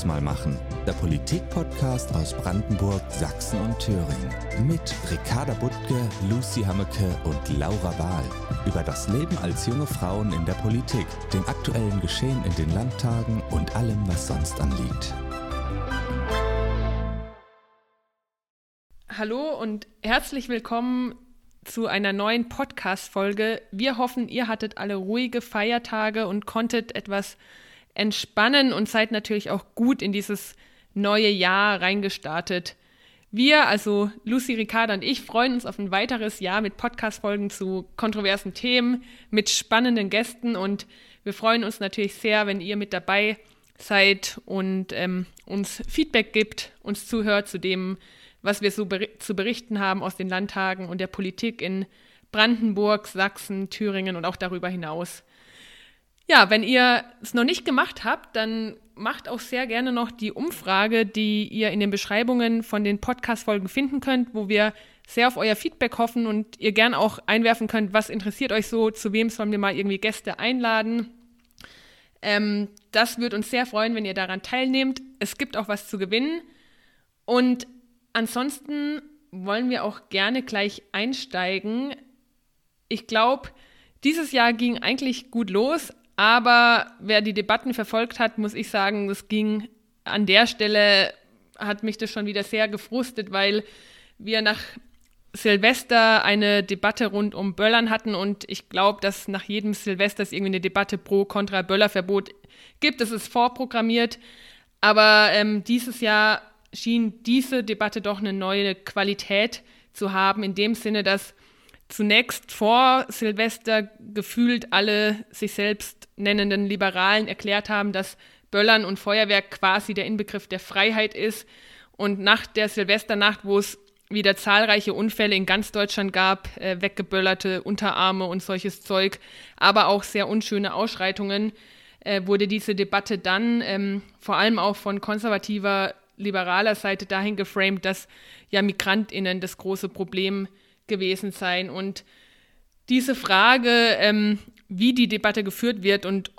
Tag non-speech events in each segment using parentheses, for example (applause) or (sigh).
Uns mal machen. Der Politik-Podcast aus Brandenburg, Sachsen und Thüringen. Mit Ricarda Buttke, Lucy Hammeke und Laura Bahl. Über das Leben als junge Frauen in der Politik, den aktuellen Geschehen in den Landtagen und allem, was sonst anliegt. Hallo und herzlich willkommen zu einer neuen Podcast-Folge. Wir hoffen, ihr hattet alle ruhige Feiertage und konntet etwas entspannen und seid natürlich auch gut in dieses neue Jahr reingestartet. Wir, also Lucy, Ricarda und ich, freuen uns auf ein weiteres Jahr mit Podcast-Folgen zu kontroversen Themen, mit spannenden Gästen und wir freuen uns natürlich sehr, wenn ihr mit dabei seid und ähm, uns Feedback gibt, uns zuhört zu dem, was wir so ber zu berichten haben aus den Landtagen und der Politik in Brandenburg, Sachsen, Thüringen und auch darüber hinaus. Ja, wenn ihr es noch nicht gemacht habt, dann macht auch sehr gerne noch die Umfrage, die ihr in den Beschreibungen von den Podcast-Folgen finden könnt, wo wir sehr auf euer Feedback hoffen und ihr gern auch einwerfen könnt, was interessiert euch so, zu wem sollen wir mal irgendwie Gäste einladen. Ähm, das würde uns sehr freuen, wenn ihr daran teilnehmt. Es gibt auch was zu gewinnen. Und ansonsten wollen wir auch gerne gleich einsteigen. Ich glaube, dieses Jahr ging eigentlich gut los, aber wer die Debatten verfolgt hat, muss ich sagen, das ging an der Stelle, hat mich das schon wieder sehr gefrustet, weil wir nach Silvester eine Debatte rund um Böllern hatten und ich glaube, dass nach jedem Silvester es irgendwie eine Debatte pro kontra Böllerverbot gibt. Das ist vorprogrammiert. Aber ähm, dieses Jahr schien diese Debatte doch eine neue Qualität zu haben, in dem Sinne, dass zunächst vor Silvester gefühlt alle sich selbst nennenden Liberalen erklärt haben, dass Böllern und Feuerwerk quasi der Inbegriff der Freiheit ist. Und nach der Silvesternacht, wo es wieder zahlreiche Unfälle in ganz Deutschland gab, äh, weggeböllerte Unterarme und solches Zeug, aber auch sehr unschöne Ausschreitungen, äh, wurde diese Debatte dann ähm, vor allem auch von konservativer, liberaler Seite dahin geframed, dass ja MigrantInnen das große Problem gewesen seien. Und diese Frage, ähm, wie die Debatte geführt wird und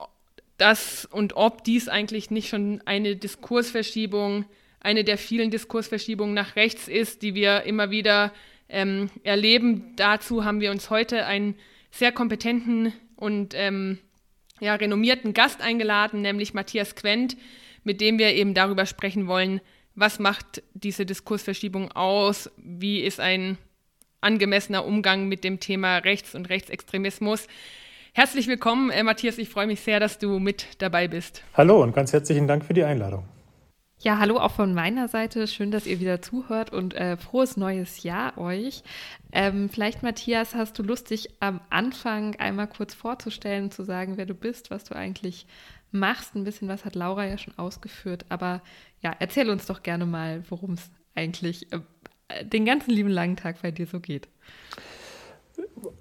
das und ob dies eigentlich nicht schon eine Diskursverschiebung, eine der vielen Diskursverschiebungen nach rechts ist, die wir immer wieder ähm, erleben. Dazu haben wir uns heute einen sehr kompetenten und ähm, ja, renommierten Gast eingeladen, nämlich Matthias Quent, mit dem wir eben darüber sprechen wollen, was macht diese Diskursverschiebung aus, wie ist ein angemessener Umgang mit dem Thema Rechts- und Rechtsextremismus. Herzlich willkommen, äh, Matthias. Ich freue mich sehr, dass du mit dabei bist. Hallo und ganz herzlichen Dank für die Einladung. Ja, hallo auch von meiner Seite. Schön, dass ihr wieder zuhört und äh, frohes neues Jahr euch. Ähm, vielleicht, Matthias, hast du Lust, dich am Anfang einmal kurz vorzustellen, zu sagen, wer du bist, was du eigentlich machst. Ein bisschen was hat Laura ja schon ausgeführt. Aber ja, erzähl uns doch gerne mal, worum es eigentlich äh, den ganzen lieben langen Tag bei dir so geht.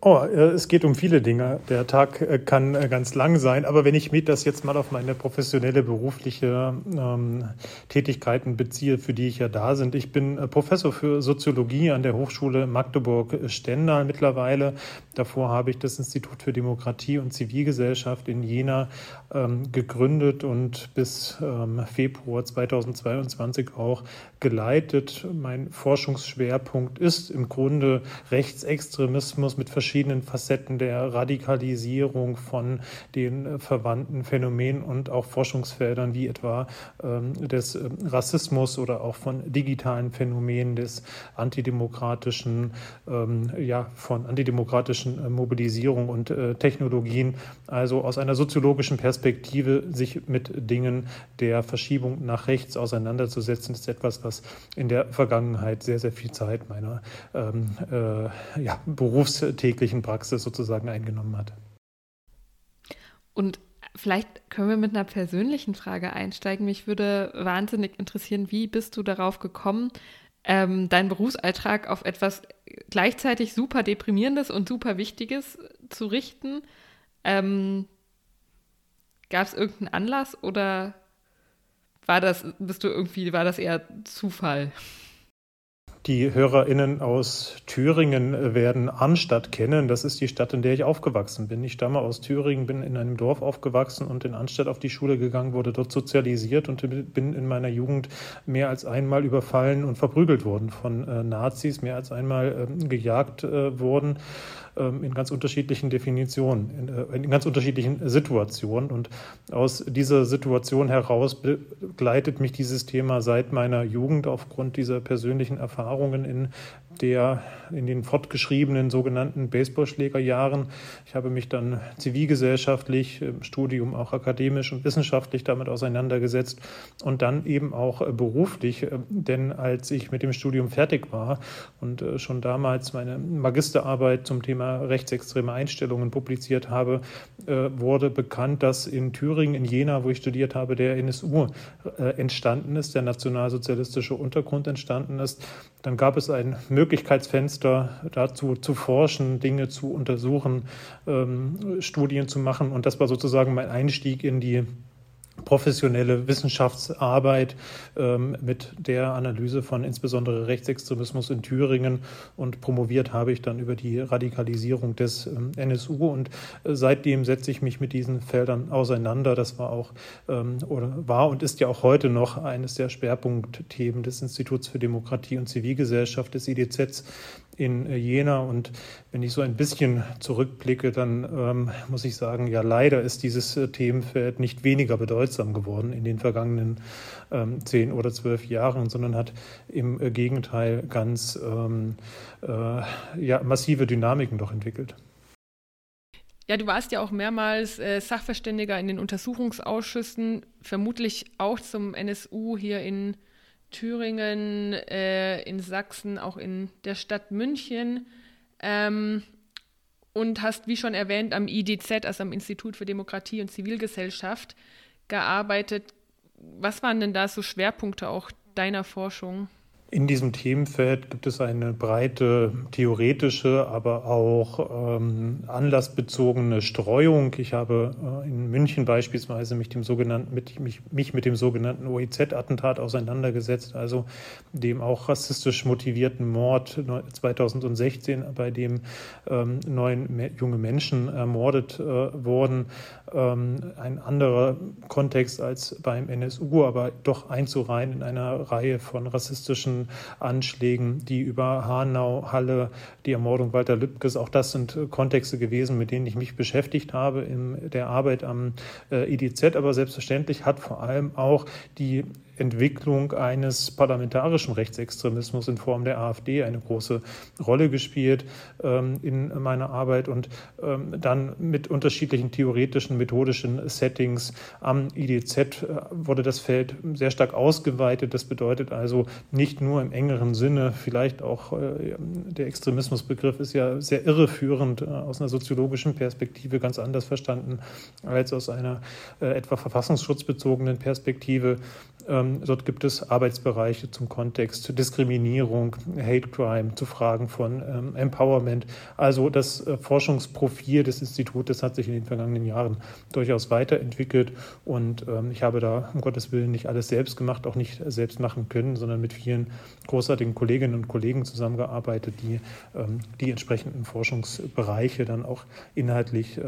Oh, äh, es geht um viele Dinge. Der Tag äh, kann äh, ganz lang sein, aber wenn ich mir das jetzt mal auf meine professionelle berufliche ähm, Tätigkeiten beziehe, für die ich ja da sind. Ich bin Professor für Soziologie an der Hochschule Magdeburg-Stendal mittlerweile. Davor habe ich das Institut für Demokratie und Zivilgesellschaft in Jena ähm, gegründet und bis ähm, Februar 2022 auch geleitet. Mein Forschungsschwerpunkt ist im Grunde Rechtsextremismus mit verschiedenen Facetten der Radikalisierung von den äh, verwandten Phänomenen und auch Forschungsfeldern wie etwa ähm, des äh, Rassismus oder auch von digitalen Phänomenen des antidemokratischen, ähm, ja, von antidemokratischen äh, Mobilisierung und äh, Technologien. Also aus einer soziologischen Perspektive sich mit Dingen der Verschiebung nach rechts auseinanderzusetzen, ist etwas, was in der Vergangenheit sehr, sehr viel Zeit meiner ähm, äh, ja, berufstäglichen Praxis sozusagen eingenommen hat. Und vielleicht können wir mit einer persönlichen Frage einsteigen. Mich würde wahnsinnig interessieren, wie bist du darauf gekommen, ähm, deinen Berufsalltag auf etwas gleichzeitig super deprimierendes und super wichtiges zu richten? Ähm, Gab es irgendeinen Anlass oder war das, bist du irgendwie, war das eher Zufall? Die HörerInnen aus Thüringen werden Arnstadt kennen. Das ist die Stadt, in der ich aufgewachsen bin. Ich stamme aus Thüringen, bin in einem Dorf aufgewachsen und in Arnstadt auf die Schule gegangen, wurde dort sozialisiert und bin in meiner Jugend mehr als einmal überfallen und verprügelt worden von äh, Nazis, mehr als einmal äh, gejagt äh, worden ähm, in ganz unterschiedlichen Definitionen, in, äh, in, ganz unterschiedlichen Situationen. Und aus dieser Situation heraus begleitet mich dieses Thema seit meiner Jugend aufgrund dieser persönlichen Erfahrungen in der in den fortgeschriebenen sogenannten Baseballschlägerjahren. Ich habe mich dann zivilgesellschaftlich, im Studium auch akademisch und wissenschaftlich damit auseinandergesetzt und dann eben auch äh, beruflich, äh, denn als ich mit dem Studium fertig war und äh, schon damals meine Magisterarbeit zum Thema rechtsextreme Einstellungen publiziert habe, wurde bekannt, dass in Thüringen, in Jena, wo ich studiert habe, der NSU entstanden ist, der nationalsozialistische Untergrund entstanden ist. Dann gab es ein Möglichkeitsfenster dazu zu forschen, Dinge zu untersuchen, ähm, Studien zu machen. Und das war sozusagen mein Einstieg in die professionelle Wissenschaftsarbeit ähm, mit der Analyse von insbesondere Rechtsextremismus in Thüringen. Und promoviert habe ich dann über die Radikalisierung des ähm, NSU und äh, seitdem setze ich mich mit diesen Feldern auseinander. Das war auch ähm, oder war und ist ja auch heute noch eines der Schwerpunktthemen des Instituts für Demokratie und Zivilgesellschaft des IDZs in äh, Jena. Und wenn ich so ein bisschen zurückblicke, dann ähm, muss ich sagen, ja, leider ist dieses äh, Themenfeld nicht weniger bedeutsam geworden in den vergangenen ähm, zehn oder zwölf Jahren, sondern hat im äh, Gegenteil ganz ähm, äh, ja, massive Dynamiken doch entwickelt. Ja, du warst ja auch mehrmals äh, Sachverständiger in den Untersuchungsausschüssen, vermutlich auch zum NSU hier in Thüringen, äh, in Sachsen, auch in der Stadt München. Ähm, und hast, wie schon erwähnt, am IDZ, also am Institut für Demokratie und Zivilgesellschaft, gearbeitet. Was waren denn da so Schwerpunkte auch deiner Forschung? In diesem Themenfeld gibt es eine breite theoretische, aber auch ähm, anlassbezogene Streuung. Ich habe äh, in München beispielsweise mich, dem sogenannten, mit, mich, mich mit dem sogenannten OIZ-Attentat auseinandergesetzt, also dem auch rassistisch motivierten Mord 2016, bei dem ähm, neun junge Menschen ermordet äh, wurden. Ähm, ein anderer Kontext als beim NSU, aber doch einzureihen in einer Reihe von rassistischen Anschlägen, die über Hanau, Halle, die Ermordung Walter Lübkes, auch das sind Kontexte gewesen, mit denen ich mich beschäftigt habe in der Arbeit am äh, IDZ. Aber selbstverständlich hat vor allem auch die Entwicklung eines parlamentarischen Rechtsextremismus in Form der AfD eine große Rolle gespielt ähm, in meiner Arbeit und ähm, dann mit unterschiedlichen theoretischen, methodischen Settings am IDZ äh, wurde das Feld sehr stark ausgeweitet. Das bedeutet also nicht nur im engeren Sinne, vielleicht auch äh, der Extremismusbegriff ist ja sehr irreführend äh, aus einer soziologischen Perspektive ganz anders verstanden als aus einer äh, etwa verfassungsschutzbezogenen Perspektive. Ähm, dort gibt es Arbeitsbereiche zum Kontext Diskriminierung, Hate Crime, zu Fragen von ähm, Empowerment. Also das äh, Forschungsprofil des Institutes hat sich in den vergangenen Jahren durchaus weiterentwickelt und ähm, ich habe da um Gottes Willen nicht alles selbst gemacht, auch nicht selbst machen können, sondern mit vielen großartigen Kolleginnen und Kollegen zusammengearbeitet, die die entsprechenden Forschungsbereiche dann auch inhaltlich,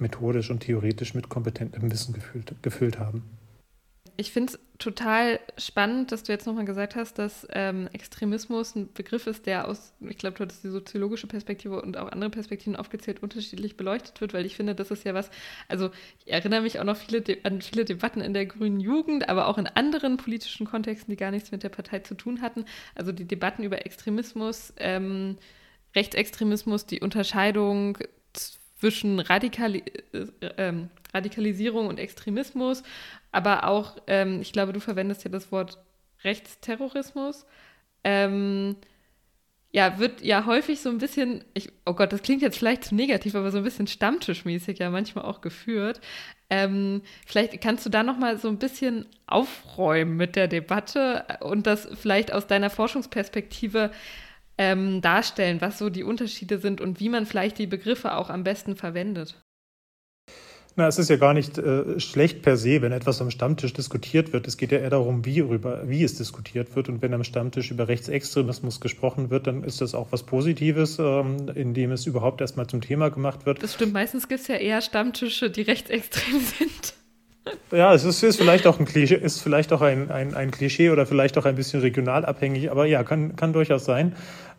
methodisch und theoretisch mit kompetentem Wissen gefüllt, gefüllt haben ich finde es total spannend, dass du jetzt nochmal gesagt hast, dass ähm, Extremismus ein Begriff ist, der aus, ich glaube, du hattest die soziologische Perspektive und auch andere Perspektiven aufgezählt, unterschiedlich beleuchtet wird, weil ich finde, das ist ja was, also ich erinnere mich auch noch viele an viele Debatten in der grünen Jugend, aber auch in anderen politischen Kontexten, die gar nichts mit der Partei zu tun hatten. Also die Debatten über Extremismus, ähm, Rechtsextremismus, die Unterscheidung zwischen Radikali äh, ähm, Radikalisierung und Extremismus, aber auch, ähm, ich glaube, du verwendest ja das Wort Rechtsterrorismus. Ähm, ja, wird ja häufig so ein bisschen, ich, oh Gott, das klingt jetzt vielleicht zu negativ, aber so ein bisschen stammtischmäßig ja manchmal auch geführt. Ähm, vielleicht kannst du da noch mal so ein bisschen aufräumen mit der Debatte und das vielleicht aus deiner Forschungsperspektive ähm, darstellen, was so die Unterschiede sind und wie man vielleicht die Begriffe auch am besten verwendet. Na, es ist ja gar nicht äh, schlecht per se, wenn etwas am Stammtisch diskutiert wird. Es geht ja eher darum, wie, über, wie es diskutiert wird. Und wenn am Stammtisch über Rechtsextremismus gesprochen wird, dann ist das auch was Positives, ähm, indem es überhaupt erstmal zum Thema gemacht wird. Das stimmt. Meistens gibt es ja eher Stammtische, die rechtsextrem sind. Ja, es ist, ist, vielleicht auch ein Klischee, ist vielleicht auch ein, ein, ein Klischee oder vielleicht auch ein bisschen regional abhängig, aber ja, kann, kann durchaus sein.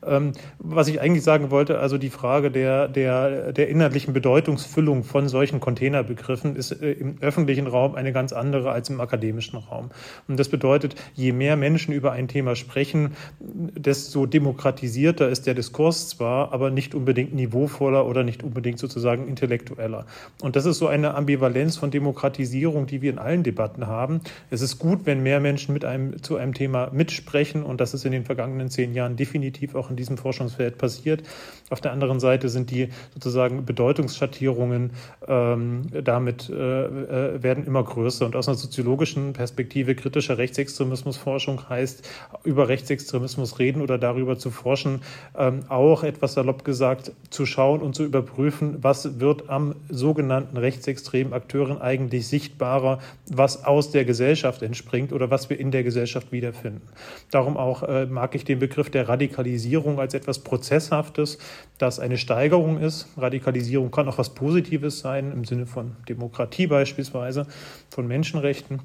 Ähm, was ich eigentlich sagen wollte, also die Frage der, der, der inhaltlichen Bedeutungsfüllung von solchen Containerbegriffen ist äh, im öffentlichen Raum eine ganz andere als im akademischen Raum. Und das bedeutet, je mehr Menschen über ein Thema sprechen, desto demokratisierter ist der Diskurs zwar, aber nicht unbedingt niveauvoller oder nicht unbedingt sozusagen intellektueller. Und das ist so eine Ambivalenz von Demokratisierung, die wir in allen Debatten haben. Es ist gut, wenn mehr Menschen mit einem, zu einem Thema mitsprechen und das ist in den vergangenen zehn Jahren definitiv auch in diesem Forschungsfeld passiert. Auf der anderen Seite sind die sozusagen Bedeutungsschattierungen ähm, damit äh, äh, werden immer größer. Und aus einer soziologischen Perspektive kritischer Rechtsextremismusforschung heißt, über Rechtsextremismus reden oder darüber zu forschen, ähm, auch etwas salopp gesagt, zu schauen und zu überprüfen, was wird am sogenannten rechtsextremen Akteuren eigentlich sichtbarer, was aus der Gesellschaft entspringt oder was wir in der Gesellschaft wiederfinden. Darum auch äh, mag ich den Begriff der Radikalisierung Radikalisierung als etwas Prozesshaftes, das eine Steigerung ist. Radikalisierung kann auch was Positives sein, im Sinne von Demokratie beispielsweise, von Menschenrechten.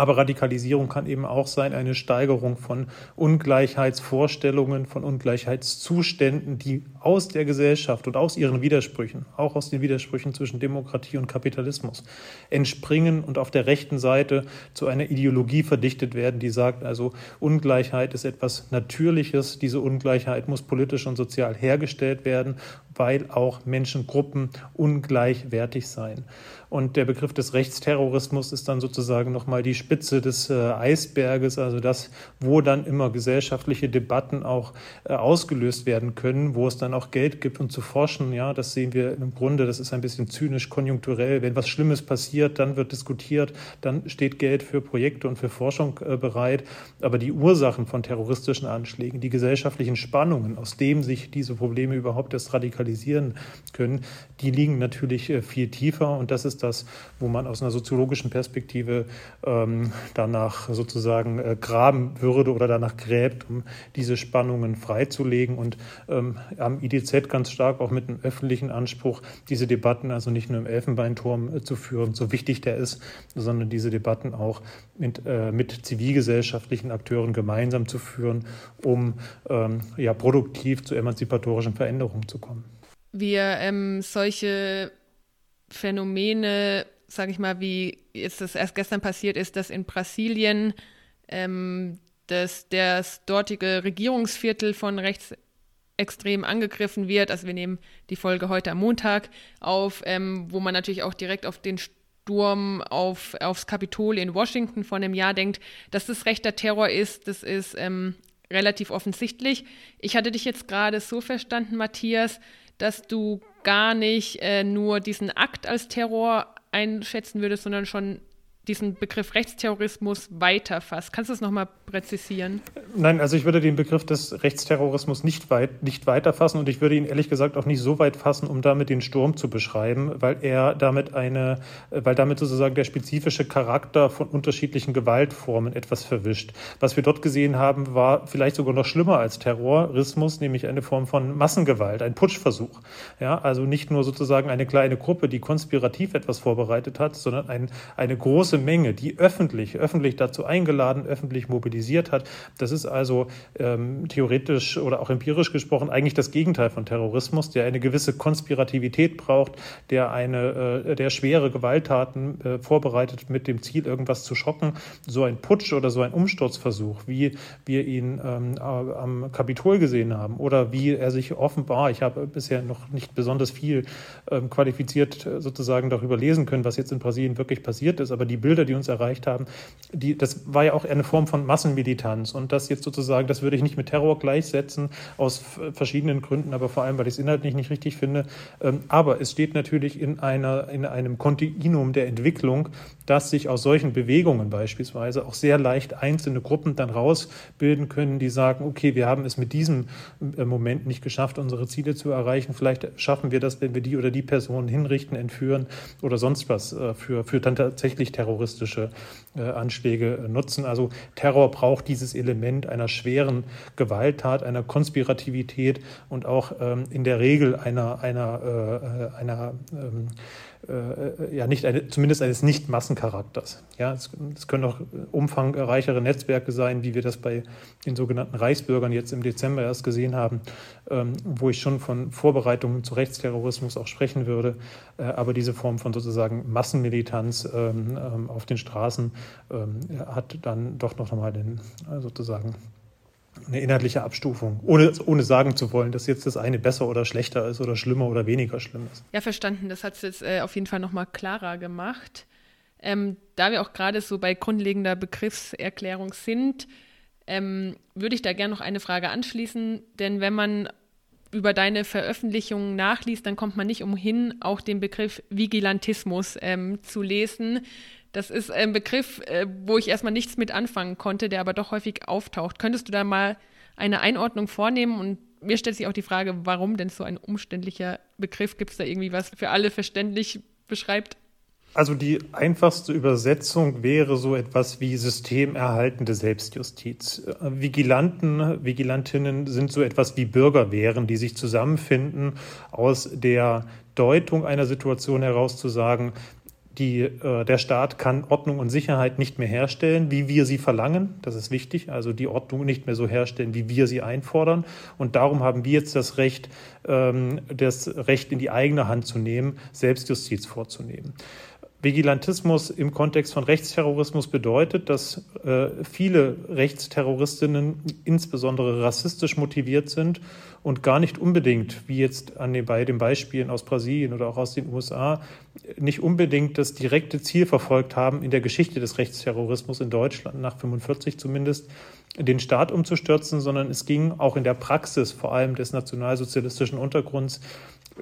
Aber Radikalisierung kann eben auch sein eine Steigerung von Ungleichheitsvorstellungen, von Ungleichheitszuständen, die aus der Gesellschaft und aus ihren Widersprüchen, auch aus den Widersprüchen zwischen Demokratie und Kapitalismus, entspringen und auf der rechten Seite zu einer Ideologie verdichtet werden, die sagt, also Ungleichheit ist etwas Natürliches, diese Ungleichheit muss politisch und sozial hergestellt werden, weil auch Menschengruppen ungleichwertig seien. Und der Begriff des Rechtsterrorismus ist dann sozusagen nochmal die Spitze des äh, Eisberges, also das, wo dann immer gesellschaftliche Debatten auch äh, ausgelöst werden können, wo es dann auch Geld gibt, um zu forschen. Ja, das sehen wir im Grunde, das ist ein bisschen zynisch, konjunkturell. Wenn was Schlimmes passiert, dann wird diskutiert, dann steht Geld für Projekte und für Forschung äh, bereit. Aber die Ursachen von terroristischen Anschlägen, die gesellschaftlichen Spannungen, aus dem sich diese Probleme überhaupt erst radikalisieren können, die liegen natürlich äh, viel tiefer. Und das ist das, wo man aus einer soziologischen Perspektive ähm, danach sozusagen äh, graben würde oder danach gräbt, um diese Spannungen freizulegen und ähm, am IDZ ganz stark auch mit einem öffentlichen Anspruch, diese Debatten also nicht nur im Elfenbeinturm äh, zu führen, so wichtig der ist, sondern diese Debatten auch mit, äh, mit zivilgesellschaftlichen Akteuren gemeinsam zu führen, um ähm, ja, produktiv zu emanzipatorischen Veränderungen zu kommen. Wir ähm, solche Phänomene, sage ich mal, wie jetzt das erst gestern passiert ist, dass in Brasilien ähm, das, das dortige Regierungsviertel von rechtsextrem angegriffen wird. Also wir nehmen die Folge heute am Montag auf, ähm, wo man natürlich auch direkt auf den Sturm auf, aufs Kapitol in Washington vor einem Jahr denkt, dass das rechter Terror ist. Das ist ähm, relativ offensichtlich. Ich hatte dich jetzt gerade so verstanden, Matthias, dass du gar nicht äh, nur diesen Akt als Terror einschätzen würdest, sondern schon diesen Begriff Rechtsterrorismus weiterfasst. Kannst du das nochmal präzisieren? Nein, also ich würde den Begriff des Rechtsterrorismus nicht, weit, nicht weiterfassen und ich würde ihn ehrlich gesagt auch nicht so weit fassen, um damit den Sturm zu beschreiben, weil er damit eine, weil damit sozusagen der spezifische Charakter von unterschiedlichen Gewaltformen etwas verwischt. Was wir dort gesehen haben, war vielleicht sogar noch schlimmer als Terrorismus, nämlich eine Form von Massengewalt, ein Putschversuch. Ja, also nicht nur sozusagen eine kleine Gruppe, die konspirativ etwas vorbereitet hat, sondern ein, eine große Menge, die öffentlich, öffentlich dazu eingeladen, öffentlich mobilisiert hat. Das ist also ähm, theoretisch oder auch empirisch gesprochen eigentlich das Gegenteil von Terrorismus, der eine gewisse Konspirativität braucht, der eine, äh, der schwere Gewalttaten äh, vorbereitet mit dem Ziel, irgendwas zu schocken. So ein Putsch oder so ein Umsturzversuch, wie wir ihn ähm, am Kapitol gesehen haben oder wie er sich offenbar, ich habe bisher noch nicht besonders viel ähm, qualifiziert äh, sozusagen darüber lesen können, was jetzt in Brasilien wirklich passiert ist, aber die Bilder, die uns erreicht haben, die, das war ja auch eine Form von Massenmilitanz. Und das jetzt sozusagen, das würde ich nicht mit Terror gleichsetzen, aus verschiedenen Gründen, aber vor allem, weil ich es inhaltlich nicht richtig finde. Ähm, aber es steht natürlich in, einer, in einem Kontinuum der Entwicklung, dass sich aus solchen Bewegungen beispielsweise auch sehr leicht einzelne Gruppen dann rausbilden können, die sagen, okay, wir haben es mit diesem äh, Moment nicht geschafft, unsere Ziele zu erreichen. Vielleicht schaffen wir das, wenn wir die oder die Personen hinrichten, entführen oder sonst was äh, für, für dann tatsächlich terroristische äh, Anschläge nutzen. Also Terror braucht dieses Element einer schweren Gewalttat, einer Konspirativität und auch ähm, in der Regel einer, einer, äh, einer ähm, äh, ja nicht eine, zumindest eines Nicht-Massencharakters. Ja, es, es, können auch umfangreichere Netzwerke sein, wie wir das bei den sogenannten Reichsbürgern jetzt im Dezember erst gesehen haben, ähm, wo ich schon von Vorbereitungen zu Rechtsterrorismus auch sprechen würde. Äh, aber diese Form von sozusagen Massenmilitanz ähm, ähm, auf den Straßen ähm, hat dann doch noch mal den äh, sozusagen eine inhaltliche Abstufung, ohne, ohne sagen zu wollen, dass jetzt das eine besser oder schlechter ist oder schlimmer oder weniger schlimm ist. Ja, verstanden. Das hat es jetzt äh, auf jeden Fall nochmal klarer gemacht. Ähm, da wir auch gerade so bei grundlegender Begriffserklärung sind, ähm, würde ich da gerne noch eine Frage anschließen, denn wenn man über deine Veröffentlichungen nachliest, dann kommt man nicht umhin, auch den Begriff Vigilantismus ähm, zu lesen. Das ist ein Begriff, äh, wo ich erstmal nichts mit anfangen konnte, der aber doch häufig auftaucht. Könntest du da mal eine Einordnung vornehmen? Und mir stellt sich auch die Frage, warum denn so ein umständlicher Begriff? Gibt es da irgendwie was für alle verständlich beschreibt? Also die einfachste Übersetzung wäre so etwas wie systemerhaltende Selbstjustiz. Vigilanten, Vigilantinnen sind so etwas wie Bürgerwehren, die sich zusammenfinden, aus der Deutung einer Situation heraus zu sagen, die, äh, der Staat kann Ordnung und Sicherheit nicht mehr herstellen, wie wir sie verlangen. Das ist wichtig. Also die Ordnung nicht mehr so herstellen, wie wir sie einfordern. Und darum haben wir jetzt das Recht, ähm, das Recht in die eigene Hand zu nehmen, Selbstjustiz vorzunehmen. Vigilantismus im Kontext von Rechtsterrorismus bedeutet, dass äh, viele Rechtsterroristinnen insbesondere rassistisch motiviert sind und gar nicht unbedingt, wie jetzt an den, bei den Beispielen aus Brasilien oder auch aus den USA, nicht unbedingt das direkte Ziel verfolgt haben, in der Geschichte des Rechtsterrorismus in Deutschland, nach 45 zumindest, den Staat umzustürzen, sondern es ging auch in der Praxis vor allem des nationalsozialistischen Untergrunds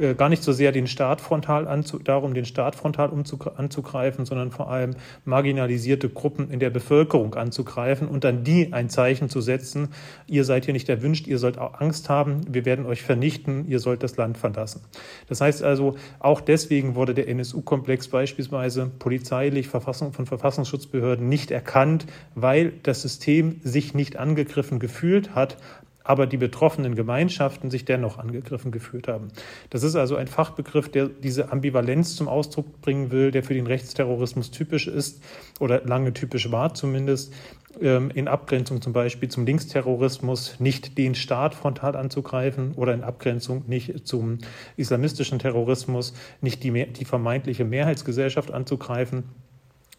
äh, gar nicht so sehr den Staat frontal anzu, darum, den Staat frontal anzugreifen, sondern vor allem marginalisierte Gruppen in der Bevölkerung anzugreifen und dann die ein Zeichen zu setzen, ihr seid hier nicht erwünscht, ihr sollt auch Angst haben, wir werden euch vernichten, ihr sollt das Land verlassen. Das heißt also, auch deswegen wurde der NSU-Komplex beispielsweise polizeilich Verfassung, von Verfassungsschutzbehörden nicht erkannt, weil das System sich nicht angegriffen gefühlt hat, aber die betroffenen Gemeinschaften sich dennoch angegriffen gefühlt haben. Das ist also ein Fachbegriff, der diese Ambivalenz zum Ausdruck bringen will, der für den Rechtsterrorismus typisch ist oder lange typisch war zumindest, ähm, in Abgrenzung zum Beispiel zum Linksterrorismus nicht den Staat frontal anzugreifen oder in Abgrenzung nicht zum islamistischen Terrorismus nicht die, die vermeintliche Mehrheitsgesellschaft anzugreifen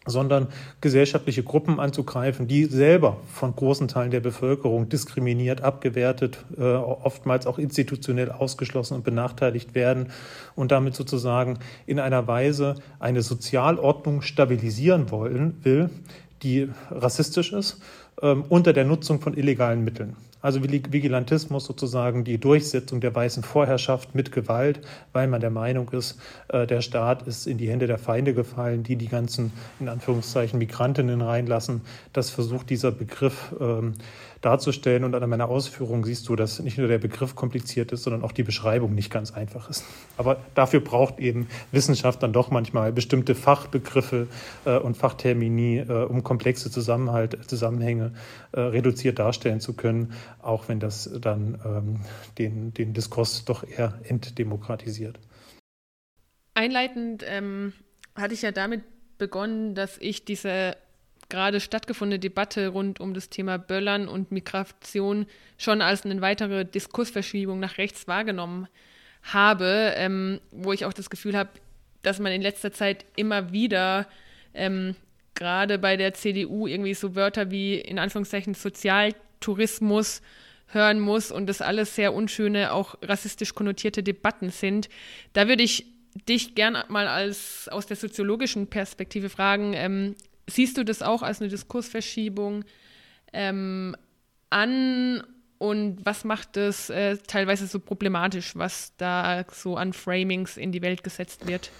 sondern gesellschaftliche Gruppen anzugreifen, die selber von großen Teilen der Bevölkerung diskriminiert, abgewertet, äh, oftmals auch institutionell ausgeschlossen und benachteiligt werden und damit sozusagen in einer Weise eine Sozialordnung stabilisieren wollen will, die rassistisch ist, ähm, unter der Nutzung von illegalen Mitteln. Also Vigilantismus sozusagen die Durchsetzung der weißen Vorherrschaft mit Gewalt, weil man der Meinung ist, äh, der Staat ist in die Hände der Feinde gefallen, die die ganzen, in Anführungszeichen, Migrantinnen reinlassen. Das versucht dieser Begriff ähm, darzustellen. Und an meiner Ausführung siehst du, dass nicht nur der Begriff kompliziert ist, sondern auch die Beschreibung nicht ganz einfach ist. Aber dafür braucht eben Wissenschaft dann doch manchmal bestimmte Fachbegriffe äh, und Fachtermini, äh, um komplexe Zusammenhalt, Zusammenhänge äh, reduziert darstellen zu können, auch wenn das dann ähm, den, den Diskurs doch eher entdemokratisiert. Einleitend ähm, hatte ich ja damit begonnen, dass ich diese gerade stattgefundene Debatte rund um das Thema Böllern und Migration schon als eine weitere Diskursverschiebung nach rechts wahrgenommen habe, ähm, wo ich auch das Gefühl habe, dass man in letzter Zeit immer wieder ähm, gerade bei der CDU irgendwie so Wörter wie in Anführungszeichen Sozialtourismus hören muss und das alles sehr unschöne, auch rassistisch konnotierte Debatten sind. Da würde ich dich gern mal als aus der soziologischen Perspektive fragen, ähm, siehst du das auch als eine Diskursverschiebung ähm, an und was macht es äh, teilweise so problematisch, was da so an Framings in die Welt gesetzt wird?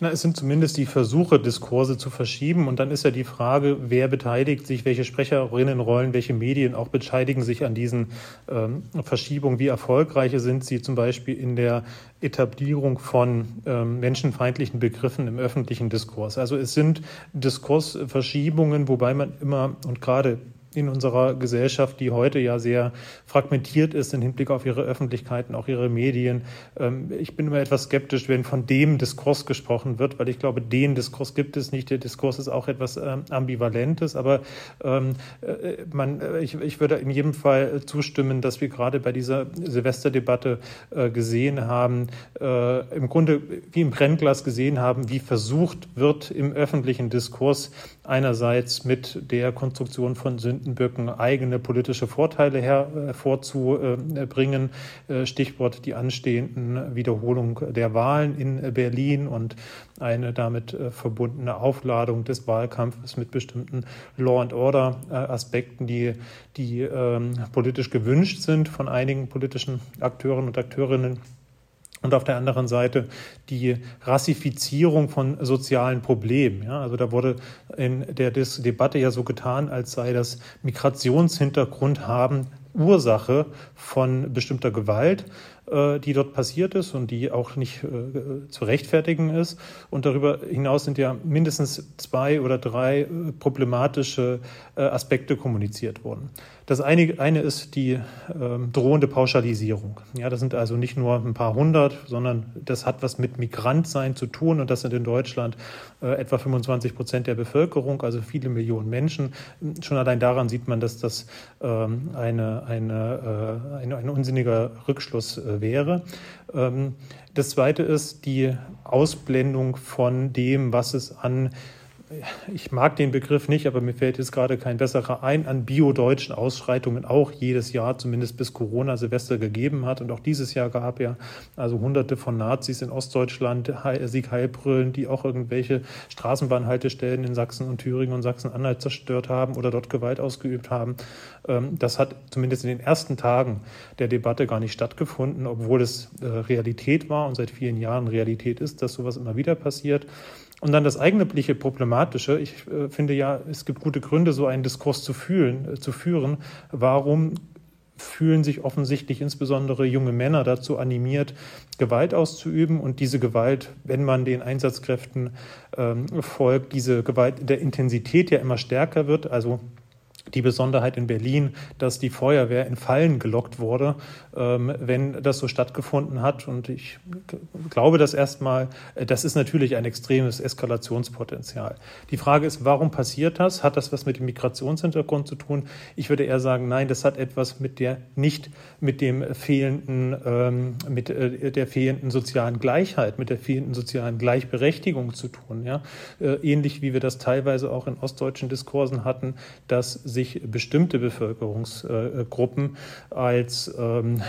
Na, es sind zumindest die Versuche, Diskurse zu verschieben. Und dann ist ja die Frage, wer beteiligt sich, welche Sprecherinnenrollen, welche Medien auch beteiligen sich an diesen ähm, Verschiebungen. Wie erfolgreich sind sie zum Beispiel in der Etablierung von ähm, menschenfeindlichen Begriffen im öffentlichen Diskurs? Also es sind Diskursverschiebungen, wobei man immer und gerade in unserer Gesellschaft, die heute ja sehr fragmentiert ist im Hinblick auf ihre Öffentlichkeiten, auch ihre Medien. Ähm, ich bin immer etwas skeptisch, wenn von dem Diskurs gesprochen wird, weil ich glaube, den Diskurs gibt es nicht. Der Diskurs ist auch etwas ähm, Ambivalentes, aber ähm, äh, man, äh, ich, ich würde in jedem Fall zustimmen, dass wir gerade bei dieser Silvesterdebatte äh, gesehen haben, im Grunde wie im Brennglas gesehen haben, wie versucht wird im öffentlichen Diskurs einerseits mit der Konstruktion von Sündenböcken eigene politische Vorteile hervorzubringen. Äh, Stichwort die anstehenden Wiederholung der Wahlen in Berlin und eine damit äh, verbundene Aufladung des Wahlkampfes mit bestimmten Law and Order Aspekten, die, die ähm, politisch gewünscht sind von einigen politischen Akteuren und Akteurinnen und auf der anderen Seite die Rassifizierung von sozialen Problemen. Ja, also da wurde in der Debatte ja so getan, als sei das Migrationshintergrund haben Ursache von bestimmter Gewalt, äh, die dort passiert ist und die auch nicht äh, zu rechtfertigen ist. Und darüber hinaus sind ja mindestens zwei oder drei äh, problematische Aspekte kommuniziert worden. Das eine, eine ist die ähm, drohende Pauschalisierung. Ja, das sind also nicht nur ein paar hundert, sondern das hat was mit Migrantsein zu tun und das sind in Deutschland äh, etwa 25 Prozent der Bevölkerung, also viele Millionen Menschen. Schon allein daran sieht man, dass das ähm, eine, eine, äh, eine, ein unsinniger Rückschluss äh, wäre. Ähm, das zweite ist die Ausblendung von dem, was es an ich mag den Begriff nicht, aber mir fällt jetzt gerade kein besserer ein, an biodeutschen Ausschreitungen auch jedes Jahr, zumindest bis Corona Silvester gegeben hat. Und auch dieses Jahr gab ja also hunderte von Nazis in Ostdeutschland, Sieg Heilbrüllen, die auch irgendwelche Straßenbahnhaltestellen in Sachsen und Thüringen und Sachsen-Anhalt zerstört haben oder dort Gewalt ausgeübt haben. Ähm, das hat zumindest in den ersten Tagen der Debatte gar nicht stattgefunden, obwohl es äh, Realität war und seit vielen Jahren Realität ist, dass sowas immer wieder passiert. Und dann das eigentliche Problematische. Ich äh, finde ja, es gibt gute Gründe, so einen Diskurs zu, fühlen, äh, zu führen. Warum fühlen sich offensichtlich insbesondere junge Männer dazu animiert, Gewalt auszuüben und diese Gewalt, wenn man den Einsatzkräften ähm, folgt, diese Gewalt der Intensität ja immer stärker wird. Also die Besonderheit in Berlin, dass die Feuerwehr in Fallen gelockt wurde, ähm, wenn das so stattgefunden hat. Und ich glaube das erstmal, äh, das ist natürlich ein extremes Eskalationspotenzial. Die Frage ist, warum passiert das? Hat das was mit dem Migrationshintergrund zu tun? Ich würde eher sagen, nein, das hat etwas mit der nicht mit dem fehlenden, ähm, mit äh, der fehlenden sozialen Gleichheit, mit der fehlenden sozialen Gleichberechtigung zu tun. Ja? Äh, ähnlich wie wir das teilweise auch in ostdeutschen Diskursen hatten, dass sich bestimmte Bevölkerungsgruppen als ähm,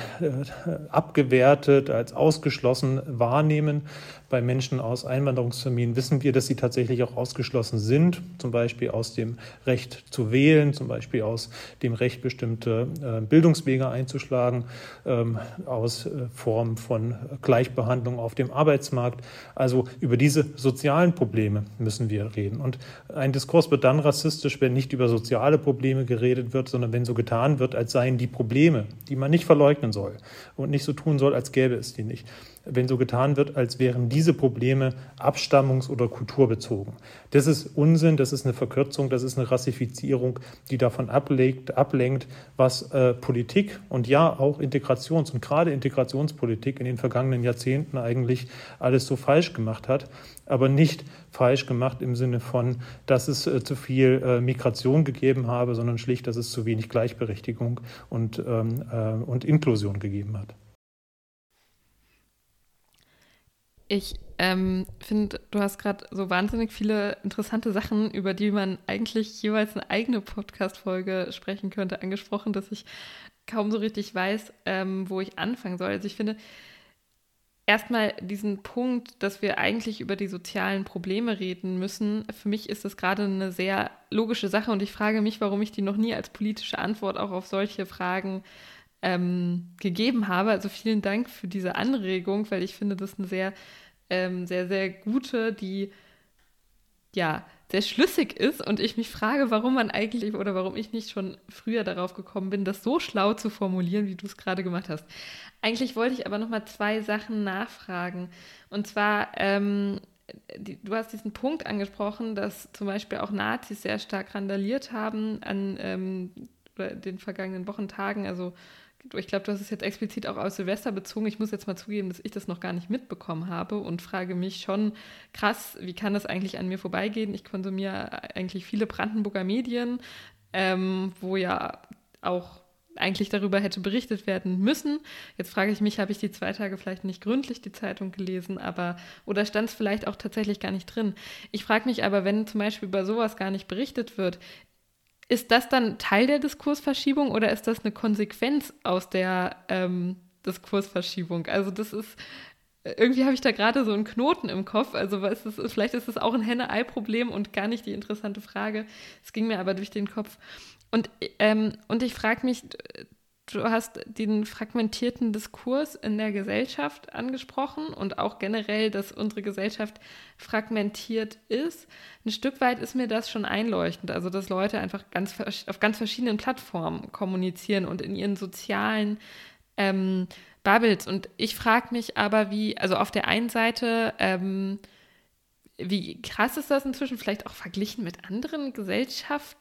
abgewertet, als ausgeschlossen wahrnehmen bei Menschen aus Einwanderungsfamilien wissen wir, dass sie tatsächlich auch ausgeschlossen sind, zum Beispiel aus dem Recht zu wählen, zum Beispiel aus dem Recht, bestimmte äh, Bildungswege einzuschlagen, ähm, aus äh, Form von Gleichbehandlung auf dem Arbeitsmarkt. Also über diese sozialen Probleme müssen wir reden. Und ein Diskurs wird dann rassistisch, wenn nicht über soziale Probleme geredet wird, sondern wenn so getan wird, als seien die Probleme, die man nicht verleugnen soll und nicht so tun soll, als gäbe es die nicht wenn so getan wird, als wären diese Probleme abstammungs- oder kulturbezogen. Das ist Unsinn, das ist eine Verkürzung, das ist eine Rassifizierung, die davon ablegt, ablenkt, was äh, Politik und ja auch Integrations- und gerade Integrationspolitik in den vergangenen Jahrzehnten eigentlich alles so falsch gemacht hat, aber nicht falsch gemacht im Sinne von, dass es äh, zu viel äh, Migration gegeben habe, sondern schlicht, dass es zu wenig Gleichberechtigung und, ähm, äh, und Inklusion gegeben hat. Ich ähm, finde, du hast gerade so wahnsinnig viele interessante Sachen, über die man eigentlich jeweils eine eigene Podcast-Folge sprechen könnte, angesprochen, dass ich kaum so richtig weiß, ähm, wo ich anfangen soll. Also ich finde, erstmal diesen Punkt, dass wir eigentlich über die sozialen Probleme reden müssen. Für mich ist das gerade eine sehr logische Sache und ich frage mich, warum ich die noch nie als politische Antwort auch auf solche Fragen ähm, gegeben habe. Also vielen Dank für diese Anregung, weil ich finde, das eine sehr, ähm, sehr, sehr gute, die ja sehr schlüssig ist und ich mich frage, warum man eigentlich oder warum ich nicht schon früher darauf gekommen bin, das so schlau zu formulieren, wie du es gerade gemacht hast. Eigentlich wollte ich aber noch mal zwei Sachen nachfragen. Und zwar, ähm, die, du hast diesen Punkt angesprochen, dass zum Beispiel auch Nazis sehr stark randaliert haben an ähm, den vergangenen Wochentagen, also ich glaube, du hast es jetzt explizit auch aus Silvester bezogen. Ich muss jetzt mal zugeben, dass ich das noch gar nicht mitbekommen habe und frage mich schon krass, wie kann das eigentlich an mir vorbeigehen? Ich konsumiere eigentlich viele Brandenburger Medien, ähm, wo ja auch eigentlich darüber hätte berichtet werden müssen. Jetzt frage ich mich, habe ich die zwei Tage vielleicht nicht gründlich die Zeitung gelesen, aber oder stand es vielleicht auch tatsächlich gar nicht drin? Ich frage mich aber, wenn zum Beispiel über sowas gar nicht berichtet wird, ist das dann Teil der Diskursverschiebung oder ist das eine Konsequenz aus der ähm, Diskursverschiebung? Also das ist, irgendwie habe ich da gerade so einen Knoten im Kopf. Also ist vielleicht ist es auch ein Henne-Ei-Problem und gar nicht die interessante Frage. Es ging mir aber durch den Kopf. Und, ähm, und ich frage mich, Du hast den fragmentierten Diskurs in der Gesellschaft angesprochen und auch generell, dass unsere Gesellschaft fragmentiert ist. Ein Stück weit ist mir das schon einleuchtend, also dass Leute einfach ganz auf ganz verschiedenen Plattformen kommunizieren und in ihren sozialen ähm, Bubbles. Und ich frage mich aber, wie, also auf der einen Seite, ähm, wie krass ist das inzwischen, vielleicht auch verglichen mit anderen Gesellschaften?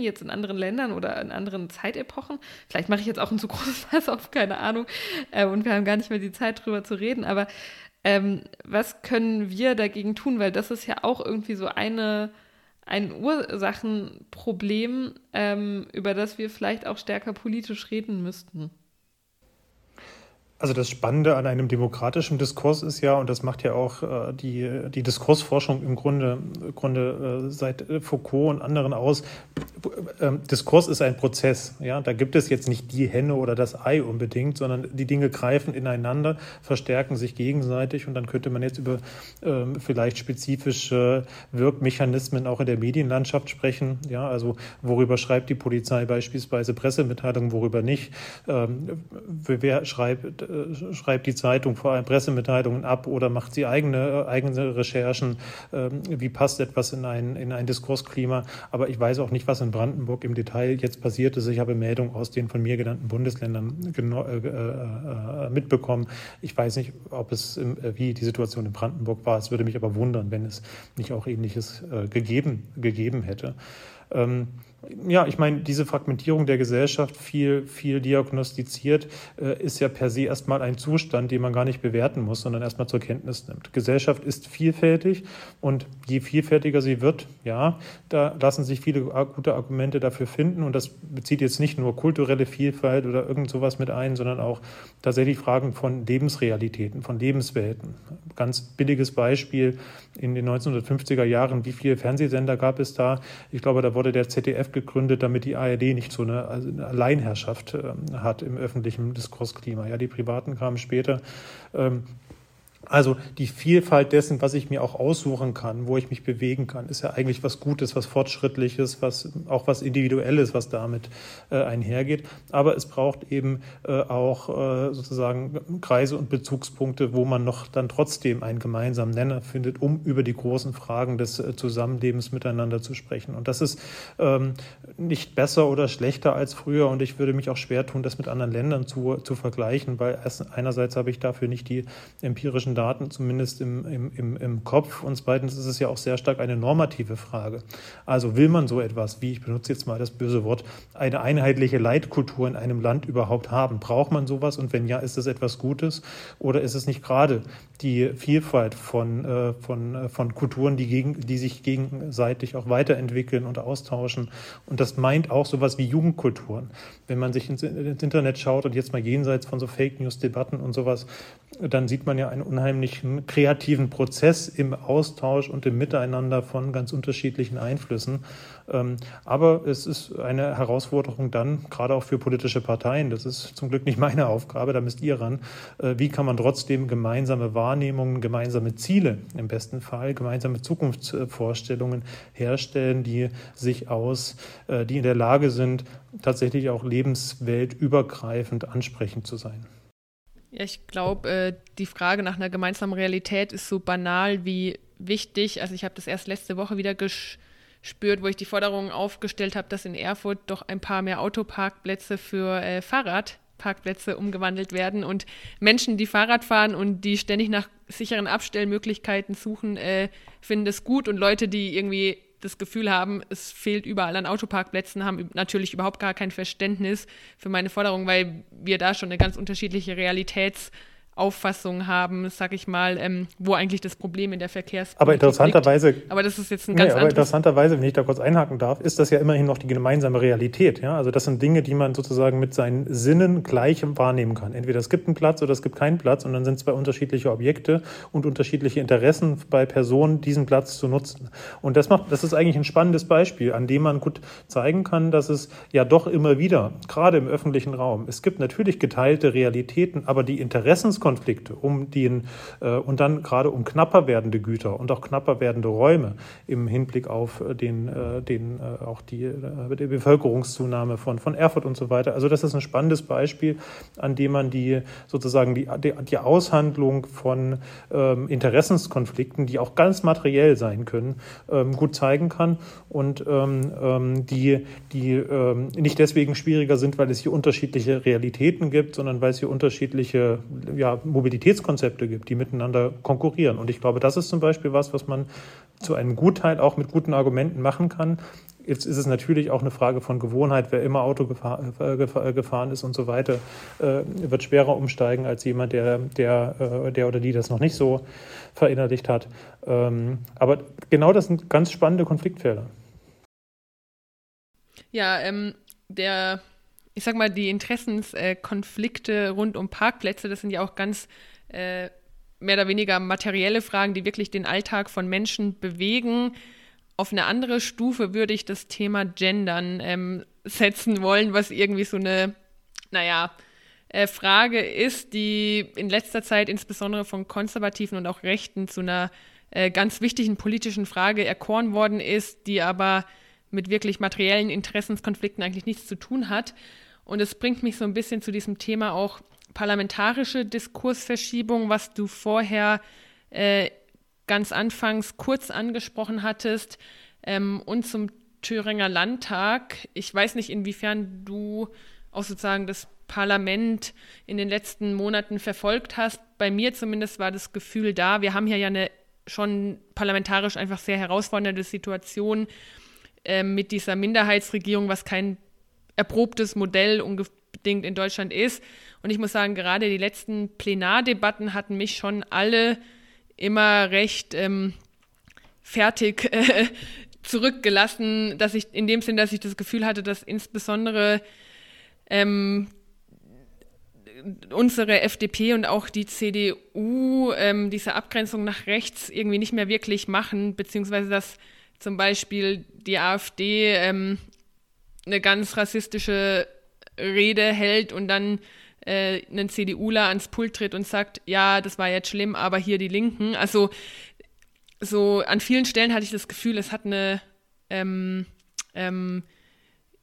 Jetzt in anderen Ländern oder in anderen Zeitepochen. Vielleicht mache ich jetzt auch ein zu großes (laughs) Fass auf, keine Ahnung. Äh, und wir haben gar nicht mehr die Zeit, drüber zu reden. Aber ähm, was können wir dagegen tun? Weil das ist ja auch irgendwie so eine, ein Ursachenproblem, ähm, über das wir vielleicht auch stärker politisch reden müssten. Also das Spannende an einem demokratischen Diskurs ist ja, und das macht ja auch äh, die, die Diskursforschung im Grunde, Grunde äh, seit Foucault und anderen aus, äh, Diskurs ist ein Prozess. Ja? Da gibt es jetzt nicht die Henne oder das Ei unbedingt, sondern die Dinge greifen ineinander, verstärken sich gegenseitig und dann könnte man jetzt über ähm, vielleicht spezifische Wirkmechanismen auch in der Medienlandschaft sprechen. Ja? Also worüber schreibt die Polizei beispielsweise Pressemitteilungen, worüber nicht? Ähm, wer schreibt äh, schreibt die Zeitung vor allem Pressemitteilungen ab oder macht sie eigene, äh, eigene Recherchen? Ähm, wie passt etwas in ein, in ein Diskursklima? Aber ich weiß auch nicht, was in Brandenburg im Detail jetzt passiert ist. Ich habe Meldungen aus den von mir genannten Bundesländern äh, mitbekommen. Ich weiß nicht, ob es, wie die Situation in Brandenburg war. Es würde mich aber wundern, wenn es nicht auch Ähnliches gegeben, gegeben hätte. Ähm, ja, ich meine, diese Fragmentierung der Gesellschaft, viel, viel diagnostiziert, äh, ist ja per se erstmal ein Zustand, den man gar nicht bewerten muss, sondern erstmal zur Kenntnis nimmt. Gesellschaft ist vielfältig und je vielfältiger sie wird, ja, da lassen sich viele gute Argumente dafür finden und das bezieht jetzt nicht nur kulturelle Vielfalt oder irgend sowas mit ein, sondern auch tatsächlich Fragen von Lebensrealitäten, von Lebenswelten. Ganz billiges Beispiel in den 1950er Jahren, wie viele Fernsehsender gab es da? Ich glaube, da wurde der ZDF gegründet, damit die ARD nicht so eine, also Alleinherrschaft äh, hat im öffentlichen Diskursklima. Ja, die Privaten kamen später. Ähm, also die Vielfalt dessen, was ich mir auch aussuchen kann, wo ich mich bewegen kann, ist ja eigentlich was Gutes, was Fortschrittliches, was auch was Individuelles, was damit äh, einhergeht. Aber es braucht eben äh, auch äh, sozusagen Kreise und Bezugspunkte, wo man noch dann trotzdem einen gemeinsamen Nenner findet, um über die großen Fragen des äh, Zusammenlebens miteinander zu sprechen. Und das ist ähm, nicht besser oder schlechter als früher. Und ich würde mich auch schwer tun, das mit anderen Ländern zu, zu vergleichen, weil einerseits habe ich dafür nicht die empirischen Daten zumindest im, im, im, Kopf. Und zweitens ist es ja auch sehr stark eine normative Frage. Also will man so etwas, wie ich benutze jetzt mal das böse Wort, eine einheitliche Leitkultur in einem Land überhaupt haben? Braucht man sowas? Und wenn ja, ist es etwas Gutes? Oder ist es nicht gerade die Vielfalt von, äh, von, äh, von Kulturen, die, gegen, die sich gegenseitig auch weiterentwickeln und austauschen? Und das meint auch sowas wie Jugendkulturen. Wenn man sich ins, ins Internet schaut und jetzt mal jenseits von so Fake News-Debatten und sowas, dann sieht man ja eine unheimliche unheimlichen kreativen Prozess im Austausch und im Miteinander von ganz unterschiedlichen Einflüssen. Ähm, aber es ist eine Herausforderung dann, gerade auch für politische Parteien, das ist zum Glück nicht meine Aufgabe, da müsst ihr ran, äh, wie kann man trotzdem gemeinsame Wahrnehmungen, gemeinsame Ziele im besten Fall, gemeinsame Zukunftsvorstellungen herstellen, die sich aus, äh, die in der Lage sind, tatsächlich auch lebensweltübergreifend ansprechend zu sein. Ja, ich glaube, äh, die Frage nach einer gemeinsamen Realität ist so banal wie wichtig. Also ich habe das erst letzte Woche wieder gesch spürt, wo ich die Forderung aufgestellt habe, dass in Erfurt doch ein paar mehr Autoparkplätze für äh, Fahrradparkplätze umgewandelt werden und Menschen, die Fahrrad fahren und die ständig nach sicheren Abstellmöglichkeiten suchen, äh, finden es gut und Leute, die irgendwie das Gefühl haben, es fehlt überall an Autoparkplätzen, haben natürlich überhaupt gar kein Verständnis für meine Forderung, weil wir da schon eine ganz unterschiedliche Realitäts- Auffassung haben, sag ich mal, ähm, wo eigentlich das Problem in der Verkehrspolitik Aber interessanterweise, liegt. aber das ist jetzt ein ganz nee, aber interessanterweise, wenn ich da kurz einhaken darf, ist das ja immerhin noch die gemeinsame Realität. Ja? Also das sind Dinge, die man sozusagen mit seinen Sinnen gleich wahrnehmen kann. Entweder es gibt einen Platz oder es gibt keinen Platz und dann sind zwei unterschiedliche Objekte und unterschiedliche Interessen bei Personen, diesen Platz zu nutzen. Und das macht, das ist eigentlich ein spannendes Beispiel, an dem man gut zeigen kann, dass es ja doch immer wieder, gerade im öffentlichen Raum, es gibt natürlich geteilte Realitäten, aber die Interessenskonflikte um den äh, und dann gerade um knapper werdende Güter und auch knapper werdende Räume im Hinblick auf äh, den, äh, den äh, auch die, äh, die Bevölkerungszunahme von, von Erfurt und so weiter. Also das ist ein spannendes Beispiel, an dem man die sozusagen die, die, die Aushandlung von ähm, Interessenskonflikten, die auch ganz materiell sein können, ähm, gut zeigen kann und ähm, ähm die, die ähm, nicht deswegen schwieriger sind, weil es hier unterschiedliche Realitäten gibt, sondern weil es hier unterschiedliche ja, Mobilitätskonzepte gibt, die miteinander konkurrieren. Und ich glaube, das ist zum Beispiel was, was man zu einem Gutteil auch mit guten Argumenten machen kann. Jetzt ist es natürlich auch eine Frage von Gewohnheit. Wer immer Auto gefahr, äh, gefahren ist und so weiter, äh, wird schwerer umsteigen als jemand, der, der, äh, der oder die das noch nicht so verinnerlicht hat. Ähm, aber genau das sind ganz spannende Konfliktfelder. Ja, ähm, der ich sag mal, die Interessenskonflikte äh, rund um Parkplätze, das sind ja auch ganz äh, mehr oder weniger materielle Fragen, die wirklich den Alltag von Menschen bewegen. Auf eine andere Stufe würde ich das Thema Gendern ähm, setzen wollen, was irgendwie so eine, naja, äh, Frage ist, die in letzter Zeit insbesondere von Konservativen und auch Rechten zu einer äh, ganz wichtigen politischen Frage erkoren worden ist, die aber mit wirklich materiellen Interessenskonflikten eigentlich nichts zu tun hat. Und es bringt mich so ein bisschen zu diesem Thema auch parlamentarische Diskursverschiebung, was du vorher äh, ganz anfangs kurz angesprochen hattest, ähm, und zum Thüringer Landtag. Ich weiß nicht, inwiefern du auch sozusagen das Parlament in den letzten Monaten verfolgt hast. Bei mir zumindest war das Gefühl da, wir haben hier ja eine schon parlamentarisch einfach sehr herausfordernde Situation äh, mit dieser Minderheitsregierung, was kein erprobtes Modell unbedingt in Deutschland ist. Und ich muss sagen, gerade die letzten Plenardebatten hatten mich schon alle immer recht ähm, fertig äh, (laughs) zurückgelassen, dass ich in dem Sinn, dass ich das Gefühl hatte, dass insbesondere ähm, unsere FDP und auch die CDU ähm, diese Abgrenzung nach rechts irgendwie nicht mehr wirklich machen, beziehungsweise dass zum Beispiel die AfD ähm, eine ganz rassistische Rede hält und dann äh, einen CDUler ans Pult tritt und sagt, ja, das war jetzt schlimm, aber hier die Linken. Also so an vielen Stellen hatte ich das Gefühl, es hat eine ähm, ähm,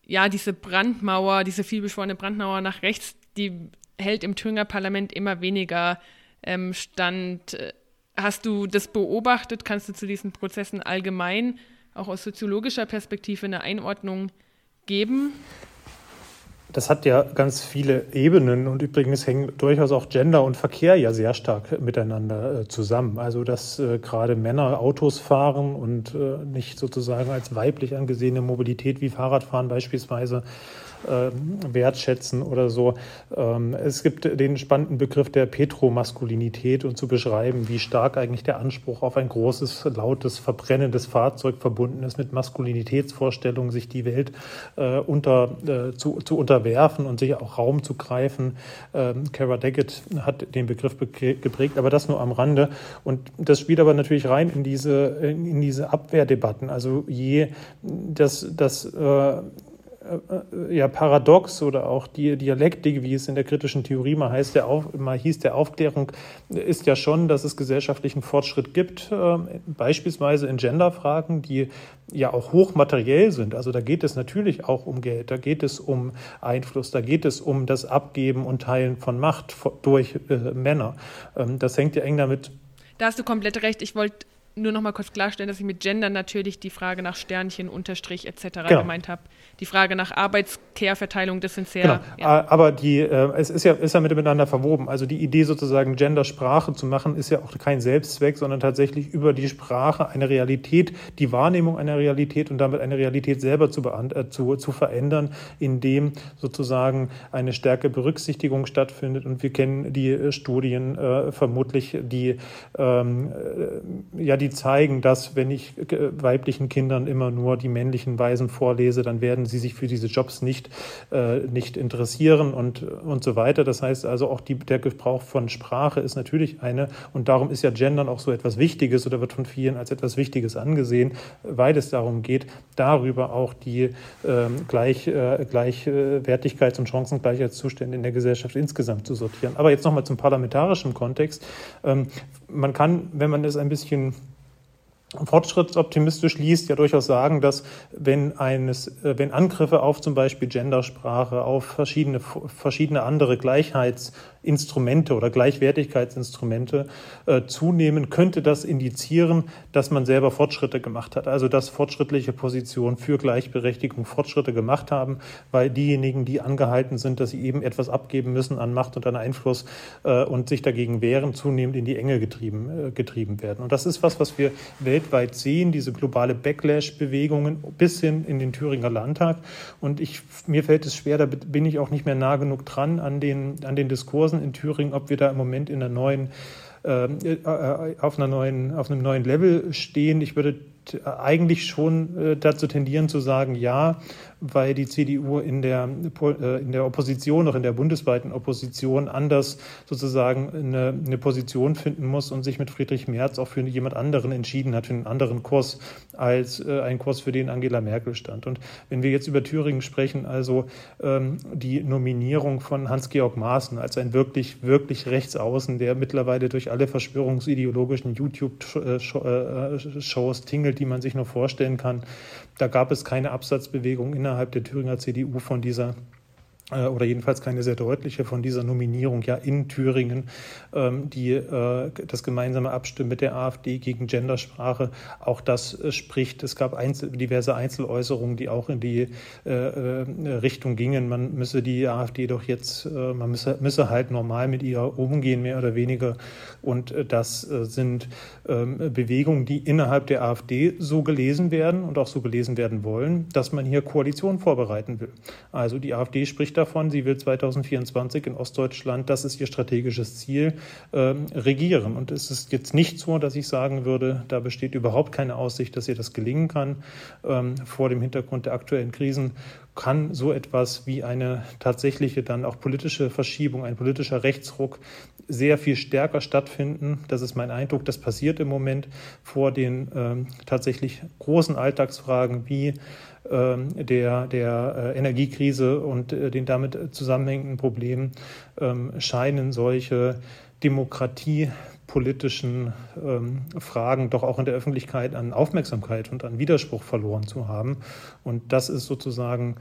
ja, diese Brandmauer, diese vielbeschworene Brandmauer nach rechts, die hält im Thüringer Parlament immer weniger ähm, stand. Hast du das beobachtet? Kannst du zu diesen Prozessen allgemein, auch aus soziologischer Perspektive, eine Einordnung geben? Das hat ja ganz viele Ebenen und übrigens hängen durchaus auch Gender und Verkehr ja sehr stark miteinander äh, zusammen. Also dass äh, gerade Männer Autos fahren und äh, nicht sozusagen als weiblich angesehene Mobilität wie Fahrradfahren beispielsweise wertschätzen oder so. Ähm, es gibt den spannenden Begriff der Petromaskulinität und zu beschreiben, wie stark eigentlich der Anspruch auf ein großes, lautes, verbrennendes Fahrzeug verbunden ist mit Maskulinitätsvorstellungen, sich die Welt äh, unter, äh, zu, zu unterwerfen und sich auch Raum zu greifen. Ähm, Kara Daggett hat den Begriff geprägt, aber das nur am Rande. Und das spielt aber natürlich rein in diese, in diese Abwehrdebatten. Also je das, das äh, ja, Paradox oder auch die Dialektik, wie es in der kritischen Theorie mal, heißt, der Auf, mal hieß, der Aufklärung, ist ja schon, dass es gesellschaftlichen Fortschritt gibt, äh, beispielsweise in Genderfragen, die ja auch hochmateriell sind. Also da geht es natürlich auch um Geld, da geht es um Einfluss, da geht es um das Abgeben und Teilen von Macht durch äh, Männer. Ähm, das hängt ja eng damit. Da hast du komplett recht. Ich wollte nur noch mal kurz klarstellen, dass ich mit Gender natürlich die Frage nach Sternchen, Unterstrich etc. Genau. gemeint habe. Die Frage nach Arbeitskehrverteilung, das sind sehr. Genau. Ja. Aber die, äh, es ist ja, ist ja miteinander verwoben. Also die Idee sozusagen Gendersprache zu machen, ist ja auch kein Selbstzweck, sondern tatsächlich über die Sprache eine Realität, die Wahrnehmung einer Realität und damit eine Realität selber zu, äh, zu, zu verändern, indem sozusagen eine stärke Berücksichtigung stattfindet. Und wir kennen die äh, Studien äh, vermutlich, die ähm, äh, ja die die zeigen, dass wenn ich weiblichen Kindern immer nur die männlichen Weisen vorlese, dann werden sie sich für diese Jobs nicht, äh, nicht interessieren und, und so weiter. Das heißt also auch die, der Gebrauch von Sprache ist natürlich eine, und darum ist ja Gendern auch so etwas Wichtiges oder wird von vielen als etwas Wichtiges angesehen, weil es darum geht, darüber auch die äh, Gleich, äh, Gleichwertigkeits- und Chancengleichheitszustände in der Gesellschaft insgesamt zu sortieren. Aber jetzt nochmal zum parlamentarischen Kontext. Ähm, man kann, wenn man es ein bisschen fortschrittsoptimistisch liest, ja durchaus sagen, dass wenn eines, äh, wenn Angriffe auf zum Beispiel Gendersprache, auf verschiedene, verschiedene andere Gleichheits- Instrumente oder Gleichwertigkeitsinstrumente äh, zunehmen, könnte das indizieren, dass man selber Fortschritte gemacht hat. Also dass fortschrittliche Positionen für Gleichberechtigung Fortschritte gemacht haben, weil diejenigen, die angehalten sind, dass sie eben etwas abgeben müssen an Macht und an Einfluss äh, und sich dagegen wehren, zunehmend in die Enge getrieben, äh, getrieben werden. Und das ist was, was wir weltweit sehen, diese globale Backlash-Bewegungen bis hin in den Thüringer Landtag. Und ich, mir fällt es schwer, da bin ich auch nicht mehr nah genug dran an den, an den Diskursen Kursen in Thüringen, ob wir da im Moment in einer neuen, äh, äh, auf, einer neuen, auf einem neuen Level stehen. Ich würde eigentlich schon äh, dazu tendieren zu sagen, ja, weil die CDU in der, äh, in der Opposition, auch in der bundesweiten Opposition, anders sozusagen eine, eine Position finden muss und sich mit Friedrich Merz auch für jemand anderen entschieden hat, für einen anderen Kurs als äh, ein Kurs, für den Angela Merkel stand. Und wenn wir jetzt über Thüringen sprechen, also ähm, die Nominierung von Hans-Georg Maaßen als ein wirklich, wirklich Rechtsaußen, der mittlerweile durch alle verschwörungsideologischen YouTube-Shows tingelt, die man sich nur vorstellen kann, da gab es keine Absatzbewegung innerhalb der Thüringer CDU von dieser oder jedenfalls keine sehr deutliche von dieser Nominierung ja in Thüringen, ähm, die äh, das gemeinsame Abstimmen mit der AfD gegen Gendersprache, auch das äh, spricht. Es gab einzel diverse Einzeläußerungen, die auch in die Richtung gingen. Man müsse die AfD doch jetzt, man müsse, müsse halt normal mit ihr umgehen, mehr oder weniger. Und das sind ähm, Bewegungen, die innerhalb der AfD so gelesen werden und auch so gelesen werden wollen, dass man hier Koalition vorbereiten will. Also die AfD spricht da davon. Sie will 2024 in Ostdeutschland, das ist ihr strategisches Ziel, ähm, regieren. Und es ist jetzt nicht so, dass ich sagen würde, da besteht überhaupt keine Aussicht, dass ihr das gelingen kann. Ähm, vor dem Hintergrund der aktuellen Krisen kann so etwas wie eine tatsächliche dann auch politische Verschiebung, ein politischer Rechtsruck sehr viel stärker stattfinden. Das ist mein Eindruck. Das passiert im Moment vor den ähm, tatsächlich großen Alltagsfragen wie der, der äh, Energiekrise und äh, den damit zusammenhängenden Problemen ähm, scheinen solche demokratiepolitischen ähm, Fragen doch auch in der Öffentlichkeit an Aufmerksamkeit und an Widerspruch verloren zu haben. Und das ist sozusagen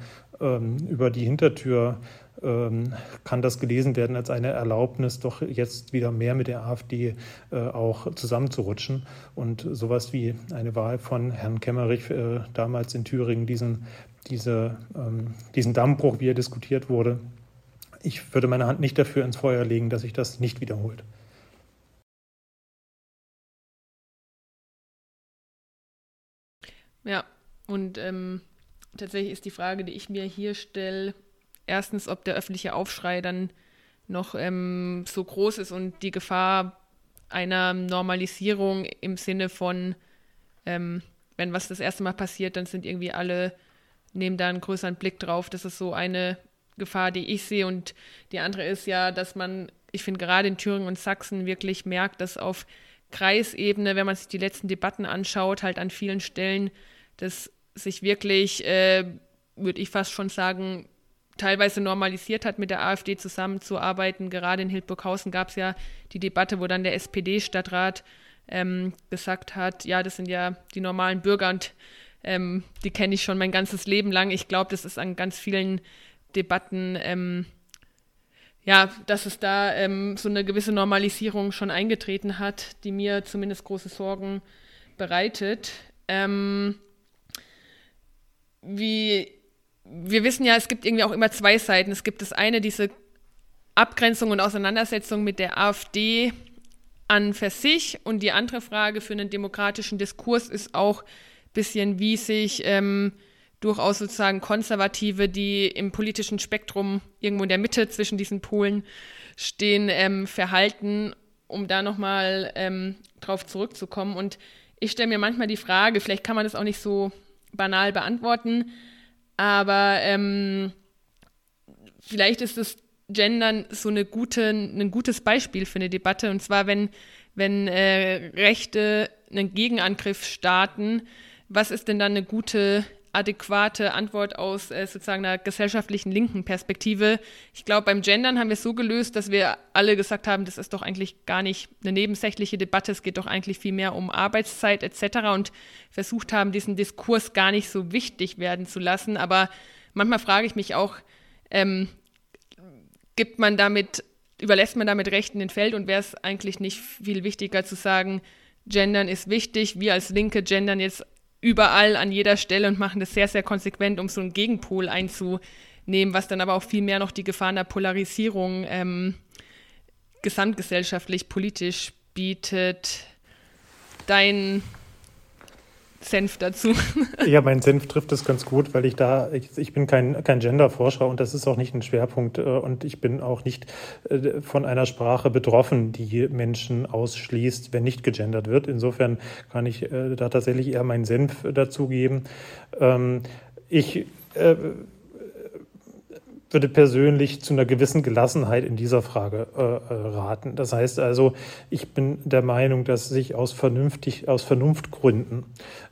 über die Hintertür ähm, kann das gelesen werden als eine Erlaubnis, doch jetzt wieder mehr mit der AfD äh, auch zusammenzurutschen und sowas wie eine Wahl von Herrn Kemmerich äh, damals in Thüringen, diesen, diese, ähm, diesen Dammbruch, wie er diskutiert wurde. Ich würde meine Hand nicht dafür ins Feuer legen, dass sich das nicht wiederholt. Ja, und ähm, tatsächlich ist die Frage, die ich mir hier stelle, erstens, ob der öffentliche Aufschrei dann noch ähm, so groß ist und die Gefahr einer Normalisierung im Sinne von, ähm, wenn was das erste Mal passiert, dann sind irgendwie alle, nehmen da einen größeren Blick drauf. Das ist so eine Gefahr, die ich sehe. Und die andere ist ja, dass man, ich finde gerade in Thüringen und Sachsen wirklich merkt, dass auf Kreisebene, wenn man sich die letzten Debatten anschaut, halt an vielen Stellen, dass sich wirklich, äh, würde ich fast schon sagen, teilweise normalisiert hat, mit der AfD zusammenzuarbeiten. Gerade in Hildburghausen gab es ja die Debatte, wo dann der SPD-Stadtrat ähm, gesagt hat, ja, das sind ja die normalen Bürger und ähm, die kenne ich schon mein ganzes Leben lang. Ich glaube, das ist an ganz vielen Debatten, ähm, ja, dass es da ähm, so eine gewisse Normalisierung schon eingetreten hat, die mir zumindest große Sorgen bereitet. Ähm, wie wir wissen ja, es gibt irgendwie auch immer zwei Seiten. Es gibt das eine, diese Abgrenzung und Auseinandersetzung mit der AfD an für sich. Und die andere Frage für einen demokratischen Diskurs ist auch ein bisschen, wie sich ähm, durchaus sozusagen Konservative, die im politischen Spektrum irgendwo in der Mitte zwischen diesen Polen stehen, ähm, verhalten, um da nochmal ähm, drauf zurückzukommen. Und ich stelle mir manchmal die Frage, vielleicht kann man das auch nicht so banal beantworten, aber ähm, vielleicht ist das Gendern so eine gute, ein gutes Beispiel für eine Debatte. Und zwar, wenn, wenn äh, Rechte einen Gegenangriff starten, was ist denn dann eine gute adäquate Antwort aus äh, sozusagen einer gesellschaftlichen linken Perspektive. Ich glaube, beim Gendern haben wir es so gelöst, dass wir alle gesagt haben, das ist doch eigentlich gar nicht eine nebensächliche Debatte, es geht doch eigentlich viel mehr um Arbeitszeit etc. und versucht haben, diesen Diskurs gar nicht so wichtig werden zu lassen. Aber manchmal frage ich mich auch, ähm, gibt man damit, überlässt man damit Rechten den Feld und wäre es eigentlich nicht viel wichtiger zu sagen, Gendern ist wichtig, wir als Linke gendern jetzt überall an jeder Stelle und machen das sehr, sehr konsequent, um so einen Gegenpol einzunehmen, was dann aber auch viel mehr noch die Gefahren der Polarisierung ähm, gesamtgesellschaftlich, politisch bietet. Dein Senf dazu. (laughs) Ja, mein Senf trifft es ganz gut, weil ich da, ich, ich bin kein, kein Genderforscher und das ist auch nicht ein Schwerpunkt äh, und ich bin auch nicht äh, von einer Sprache betroffen, die Menschen ausschließt, wenn nicht gegendert wird. Insofern kann ich äh, da tatsächlich eher meinen Senf dazugeben. Ähm, ich würde persönlich zu einer gewissen Gelassenheit in dieser Frage äh, raten. Das heißt also, ich bin der Meinung, dass sich aus, vernünftig, aus Vernunftgründen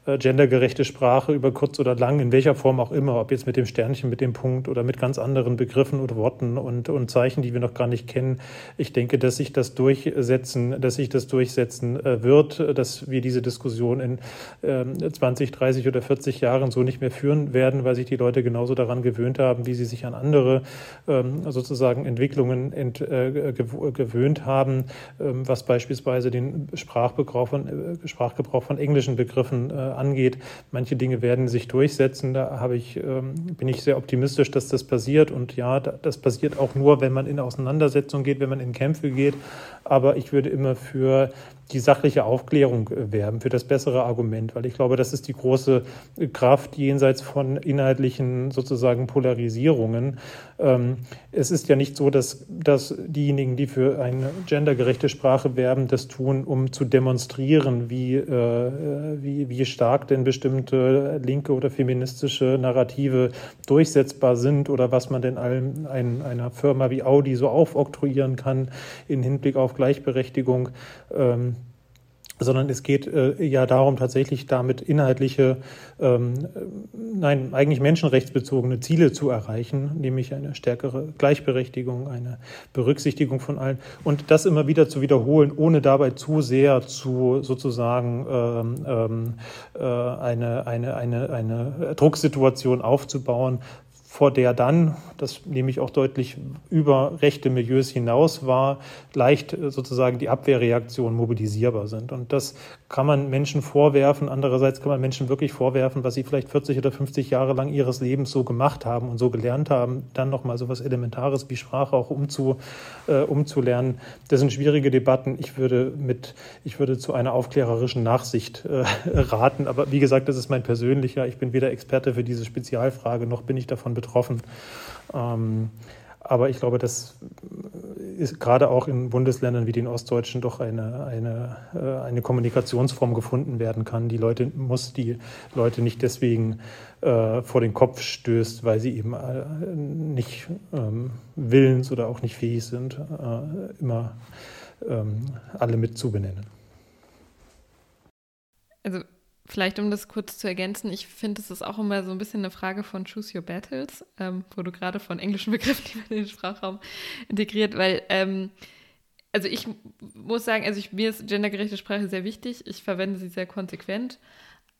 gendergerechte Sprache über kurz oder lang, in welcher Form auch immer, ob jetzt mit dem Sternchen, mit dem Punkt oder mit ganz anderen Begriffen oder Worten und, und Zeichen, die wir noch gar nicht kennen. Ich denke, dass sich das durchsetzen, dass sich das durchsetzen äh, wird, dass wir diese Diskussion in äh, 20, 30 oder 40 Jahren so nicht mehr führen werden, weil sich die Leute genauso daran gewöhnt haben, wie sie sich an andere ähm, sozusagen Entwicklungen ent, äh, gewöhnt haben, ähm, was beispielsweise den Sprachgebrauch von, äh, Sprachgebrauch von englischen Begriffen äh, angeht. Manche Dinge werden sich durchsetzen. Da habe ich, ähm, bin ich sehr optimistisch, dass das passiert. Und ja, das passiert auch nur, wenn man in Auseinandersetzung geht, wenn man in Kämpfe geht. Aber ich würde immer für die sachliche Aufklärung äh, werben, für das bessere Argument, weil ich glaube, das ist die große Kraft jenseits von inhaltlichen sozusagen Polarisierungen. Ähm, es ist ja nicht so, dass, dass diejenigen, die für eine gendergerechte Sprache werben, das tun, um zu demonstrieren, wie, äh, wie, wie stark denn bestimmte linke oder feministische Narrative durchsetzbar sind oder was man denn allen, ein, einer Firma wie Audi so aufoktroyieren kann in Hinblick auf Gleichberechtigung. Ähm, sondern es geht äh, ja darum, tatsächlich damit inhaltliche, ähm, nein, eigentlich menschenrechtsbezogene Ziele zu erreichen, nämlich eine stärkere Gleichberechtigung, eine Berücksichtigung von allen. Und das immer wieder zu wiederholen, ohne dabei zu sehr zu sozusagen ähm, ähm äh, eine, eine, eine, eine Drucksituation aufzubauen, vor der dann, das nehme ich auch deutlich über rechte Milieus hinaus war, leicht sozusagen die Abwehrreaktionen mobilisierbar sind. Und das kann man Menschen vorwerfen, andererseits kann man Menschen wirklich vorwerfen, was sie vielleicht 40 oder 50 Jahre lang ihres Lebens so gemacht haben und so gelernt haben, dann nochmal so was Elementares wie Sprache auch umzu, äh, umzulernen. Das sind schwierige Debatten. Ich würde mit, ich würde zu einer aufklärerischen Nachsicht äh, (laughs) raten. Aber wie gesagt, das ist mein persönlicher. Ich bin weder Experte für diese Spezialfrage, noch bin ich davon betroffen. Ähm, aber ich glaube, dass ist gerade auch in Bundesländern wie den Ostdeutschen doch eine, eine, äh, eine Kommunikationsform gefunden werden kann. Die Leute muss die Leute nicht deswegen äh, vor den Kopf stößt, weil sie eben äh, nicht ähm, willens oder auch nicht fähig sind, äh, immer ähm, alle mit zu benennen. Also Vielleicht, um das kurz zu ergänzen, ich finde, es ist auch immer so ein bisschen eine Frage von Choose Your Battles, ähm, wo du gerade von englischen Begriffen in den Sprachraum integriert, weil, ähm, also ich muss sagen, also ich, mir ist gendergerechte Sprache sehr wichtig, ich verwende sie sehr konsequent,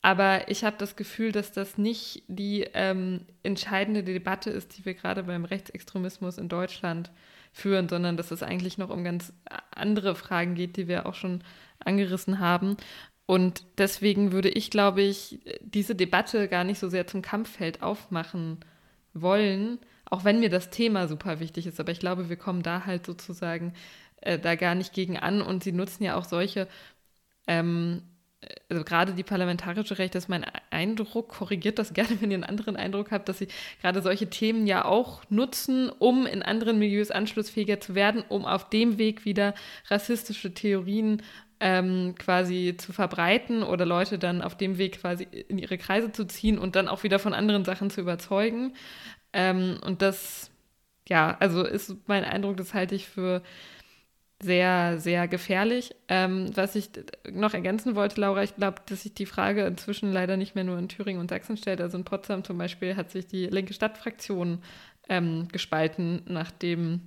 aber ich habe das Gefühl, dass das nicht die ähm, entscheidende Debatte ist, die wir gerade beim Rechtsextremismus in Deutschland führen, sondern dass es eigentlich noch um ganz andere Fragen geht, die wir auch schon angerissen haben. Und deswegen würde ich, glaube ich, diese Debatte gar nicht so sehr zum Kampffeld aufmachen wollen, auch wenn mir das Thema super wichtig ist. Aber ich glaube, wir kommen da halt sozusagen äh, da gar nicht gegen an. Und sie nutzen ja auch solche, ähm, also gerade die parlamentarische Rechte, das ist mein Eindruck, korrigiert das gerne, (laughs) wenn ihr einen anderen Eindruck habt, dass sie gerade solche Themen ja auch nutzen, um in anderen Milieus anschlussfähiger zu werden, um auf dem Weg wieder rassistische Theorien ähm, quasi zu verbreiten oder Leute dann auf dem Weg quasi in ihre Kreise zu ziehen und dann auch wieder von anderen Sachen zu überzeugen. Ähm, und das, ja, also ist mein Eindruck, das halte ich für sehr, sehr gefährlich. Ähm, was ich noch ergänzen wollte, Laura, ich glaube, dass sich die Frage inzwischen leider nicht mehr nur in Thüringen und Sachsen stellt. Also in Potsdam zum Beispiel hat sich die linke Stadtfraktion ähm, gespalten, nachdem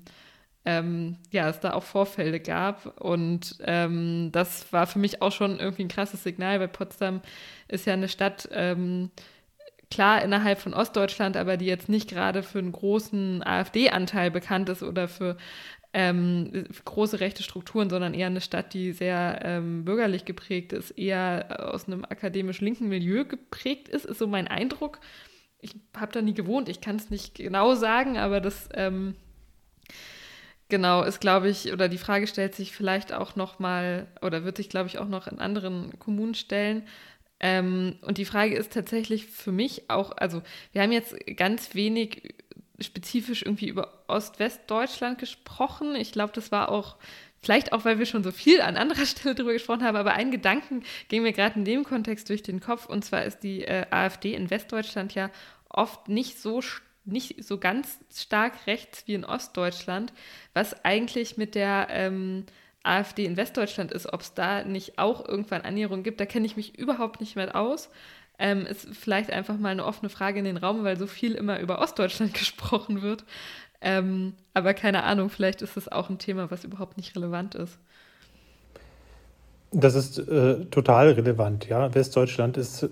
ähm, ja, es da auch Vorfälle gab. Und ähm, das war für mich auch schon irgendwie ein krasses Signal, weil Potsdam ist ja eine Stadt, ähm, klar innerhalb von Ostdeutschland, aber die jetzt nicht gerade für einen großen AfD-Anteil bekannt ist oder für ähm, große rechte Strukturen, sondern eher eine Stadt, die sehr ähm, bürgerlich geprägt ist, eher aus einem akademisch linken Milieu geprägt ist, ist so mein Eindruck. Ich habe da nie gewohnt, ich kann es nicht genau sagen, aber das ähm, Genau, ist, glaube ich, oder die Frage stellt sich vielleicht auch noch mal, oder wird sich, glaube ich, auch noch in anderen Kommunen stellen. Ähm, und die Frage ist tatsächlich für mich auch, also wir haben jetzt ganz wenig spezifisch irgendwie über Ost-West-Deutschland gesprochen. Ich glaube, das war auch Vielleicht auch, weil wir schon so viel an anderer (laughs) Stelle darüber gesprochen haben, aber ein Gedanken ging mir gerade in dem Kontext durch den Kopf. Und zwar ist die äh, AfD in Westdeutschland ja oft nicht so stark nicht so ganz stark rechts wie in Ostdeutschland, was eigentlich mit der ähm, AfD in Westdeutschland ist, ob es da nicht auch irgendwann Annäherungen gibt, da kenne ich mich überhaupt nicht mehr aus. Ähm, ist vielleicht einfach mal eine offene Frage in den Raum, weil so viel immer über Ostdeutschland (laughs) gesprochen wird. Ähm, aber keine Ahnung, vielleicht ist es auch ein Thema, was überhaupt nicht relevant ist. Das ist äh, total relevant, ja. Westdeutschland ist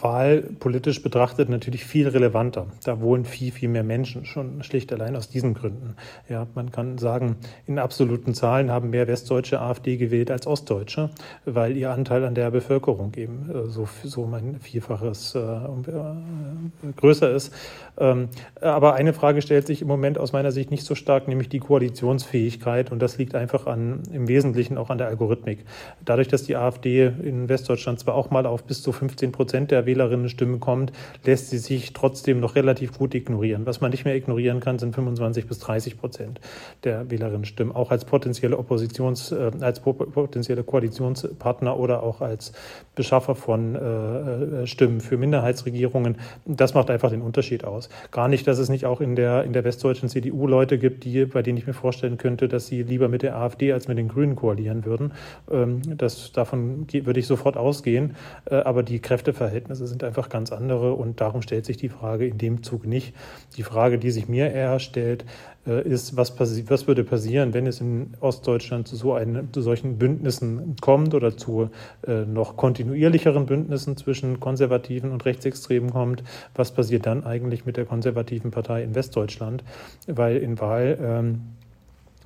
wahlpolitisch betrachtet natürlich viel relevanter. Da wohnen viel, viel mehr Menschen, schon schlicht allein aus diesen Gründen. Ja, man kann sagen, in absoluten Zahlen haben mehr Westdeutsche AfD gewählt als Ostdeutsche, weil ihr Anteil an der Bevölkerung eben äh, so, so ein Vielfaches äh, äh, größer ist. Ähm, aber eine Frage stellt sich im Moment aus meiner Sicht nicht so stark, nämlich die Koalitionsfähigkeit. Und das liegt einfach an, im Wesentlichen auch an der Algorithmik. Dadurch, dass die AfD in Westdeutschland zwar auch mal auf bis zu 15 Prozent der Wählerinnenstimmen kommt, lässt sie sich trotzdem noch relativ gut ignorieren. Was man nicht mehr ignorieren kann, sind 25 bis 30 Prozent der Wählerinnenstimmen, auch als potenzielle Oppositions, äh, als potenzielle Koalitionspartner oder auch als Beschaffer von äh, äh, Stimmen für Minderheitsregierungen. Das macht einfach den Unterschied aus. Gar nicht, dass es nicht auch in der, in der westdeutschen CDU Leute gibt, die, bei denen ich mir vorstellen könnte, dass sie lieber mit der AfD als mit den Grünen koalieren würden. Ähm, das, davon würde ich sofort ausgehen. Aber die Kräfteverhältnisse Verhältnisse sind einfach ganz andere und darum stellt sich die Frage in dem Zug nicht. Die Frage, die sich mir eher stellt, äh, ist, was, was würde passieren, wenn es in Ostdeutschland zu, so einen, zu solchen Bündnissen kommt oder zu äh, noch kontinuierlicheren Bündnissen zwischen Konservativen und Rechtsextremen kommt? Was passiert dann eigentlich mit der konservativen Partei in Westdeutschland? Weil in Wahl ähm,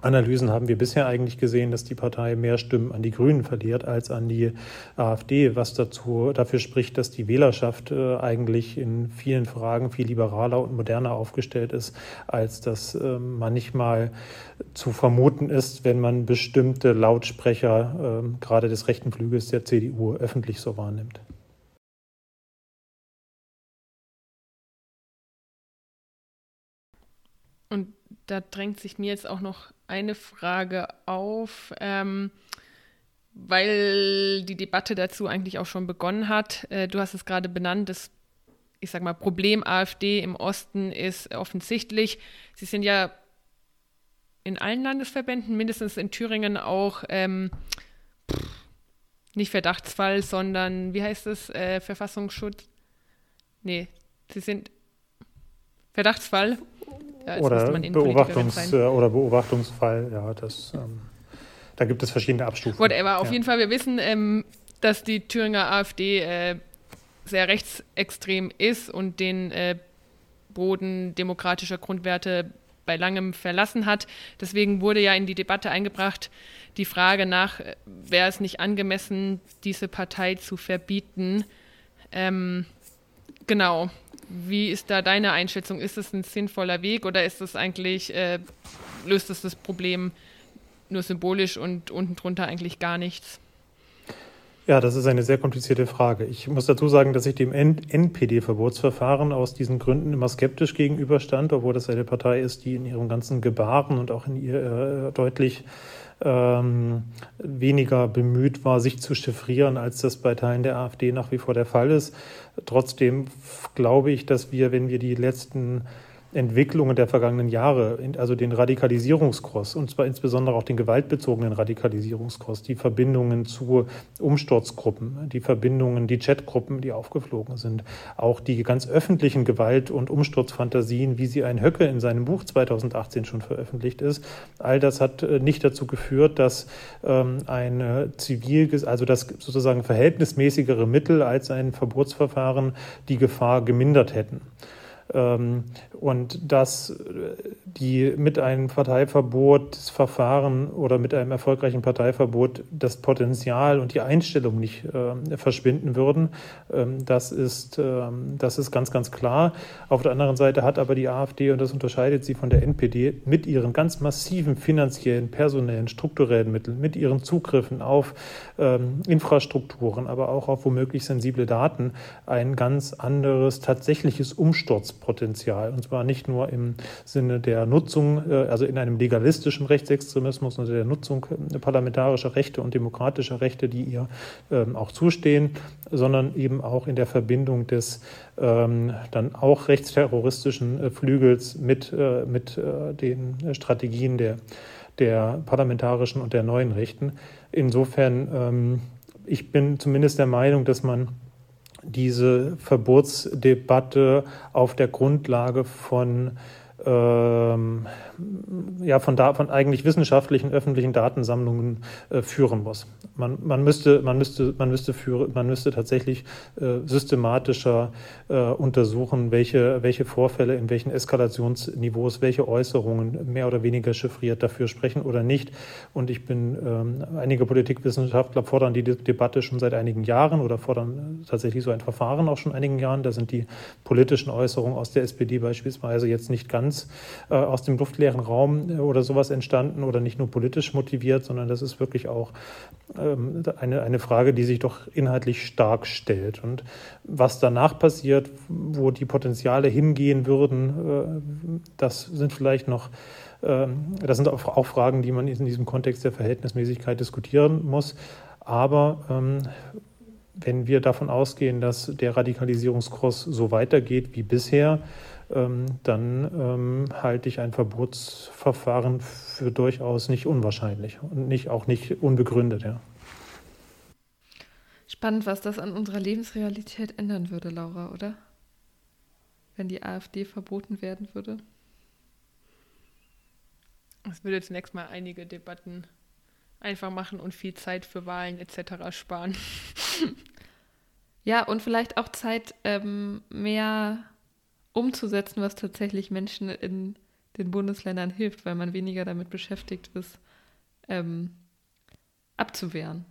Analysen haben wir bisher eigentlich gesehen, dass die Partei mehr Stimmen an die Grünen verliert als an die AfD, was dazu, dafür spricht, dass die Wählerschaft äh, eigentlich in vielen Fragen viel liberaler und moderner aufgestellt ist, als das äh, manchmal zu vermuten ist, wenn man bestimmte Lautsprecher äh, gerade des rechten Flügels der CDU öffentlich so wahrnimmt. Und da drängt sich mir jetzt auch noch eine Frage auf, ähm, weil die Debatte dazu eigentlich auch schon begonnen hat. Äh, du hast es gerade benannt, das, ich sag mal, Problem AfD im Osten ist offensichtlich. Sie sind ja in allen Landesverbänden, mindestens in Thüringen auch ähm, nicht Verdachtsfall, sondern wie heißt es, äh, Verfassungsschutz? Nee, sie sind Verdachtsfall ja, oder, Beobachtungs- äh, oder Beobachtungsfall, ja, das, ähm, da gibt es verschiedene Abstufungen. Whatever, auf ja. jeden Fall, wir wissen, ähm, dass die Thüringer AfD äh, sehr rechtsextrem ist und den äh, Boden demokratischer Grundwerte bei langem verlassen hat. Deswegen wurde ja in die Debatte eingebracht die Frage nach, äh, wäre es nicht angemessen, diese Partei zu verbieten? Ähm, genau, wie ist da deine Einschätzung? Ist es ein sinnvoller Weg oder ist es eigentlich, äh, löst es das Problem nur symbolisch und unten drunter eigentlich gar nichts? Ja, das ist eine sehr komplizierte Frage. Ich muss dazu sagen, dass ich dem NPD-Verbotsverfahren aus diesen Gründen immer skeptisch gegenüberstand, obwohl das eine Partei ist, die in ihrem ganzen Gebaren und auch in ihr äh, deutlich ähm, weniger bemüht war, sich zu chiffrieren, als das bei Teilen der AfD nach wie vor der Fall ist. Trotzdem glaube ich, dass wir, wenn wir die letzten Entwicklungen der vergangenen Jahre, also den Radikalisierungskurs, und zwar insbesondere auch den gewaltbezogenen Radikalisierungskurs, die Verbindungen zu Umsturzgruppen, die Verbindungen, die Chatgruppen, die aufgeflogen sind, auch die ganz öffentlichen Gewalt- und Umsturzfantasien, wie sie ein Höcke in seinem Buch 2018 schon veröffentlicht ist, all das hat äh, nicht dazu geführt, dass ähm, ein zivil, also das sozusagen verhältnismäßigere Mittel als ein Verbotsverfahren die Gefahr gemindert hätten. Ähm, und dass die mit einem Parteiverbotsverfahren oder mit einem erfolgreichen Parteiverbot das Potenzial und die Einstellung nicht äh, verschwinden würden, ähm, das, ist, ähm, das ist ganz, ganz klar. Auf der anderen Seite hat aber die AfD, und das unterscheidet sie von der NPD, mit ihren ganz massiven finanziellen, personellen, strukturellen Mitteln, mit ihren Zugriffen auf ähm, Infrastrukturen, aber auch auf womöglich sensible Daten, ein ganz anderes tatsächliches Umsturzpotenzial. Und zwar nicht nur im Sinne der Nutzung, äh, also in einem legalistischen Rechtsextremismus und der Nutzung äh, parlamentarischer Rechte und demokratischer Rechte, die ihr ähm, auch zustehen, sondern eben auch in der Verbindung des ähm, dann auch rechtsterroristischen äh, Flügels mit, mit den Strategien der, der parlamentarischen und der neuen Rechten. Insofern, ähm, ich bin zumindest der Meinung, dass man diese Verbotsdebatte auf der Grundlage von ähm, ja, von, da, von eigentlich wissenschaftlichen öffentlichen Datensammlungen äh, führen muss. Man, man, müsste, man, müsste, man, müsste führe, man müsste tatsächlich äh, systematischer äh, untersuchen, welche, welche Vorfälle in welchen Eskalationsniveaus, welche Äußerungen mehr oder weniger chiffriert dafür sprechen oder nicht. Und ich bin, ähm, einige Politikwissenschaftler fordern die Debatte schon seit einigen Jahren oder fordern tatsächlich so ein Verfahren auch schon einigen Jahren. Da sind die politischen Äußerungen aus der SPD beispielsweise jetzt nicht ganz äh, aus dem luftleeren Raum äh, oder sowas entstanden oder nicht nur politisch motiviert, sondern das ist wirklich auch ähm, eine, eine Frage, die sich doch inhaltlich stark stellt. Und was danach passiert, wo die Potenziale hingehen würden, äh, das sind vielleicht noch ähm, das sind auch Fragen, die man in diesem Kontext der Verhältnismäßigkeit diskutieren muss. Aber ähm, wenn wir davon ausgehen, dass der Radikalisierungskurs so weitergeht wie bisher, dann ähm, halte ich ein Verbotsverfahren für durchaus nicht unwahrscheinlich und nicht, auch nicht unbegründet. Ja. Spannend, was das an unserer Lebensrealität ändern würde, Laura, oder? Wenn die AfD verboten werden würde. Das würde zunächst mal einige Debatten einfach machen und viel Zeit für Wahlen etc. sparen. (laughs) ja, und vielleicht auch Zeit, ähm, mehr umzusetzen, was tatsächlich Menschen in den Bundesländern hilft, weil man weniger damit beschäftigt ist, ähm, abzuwehren.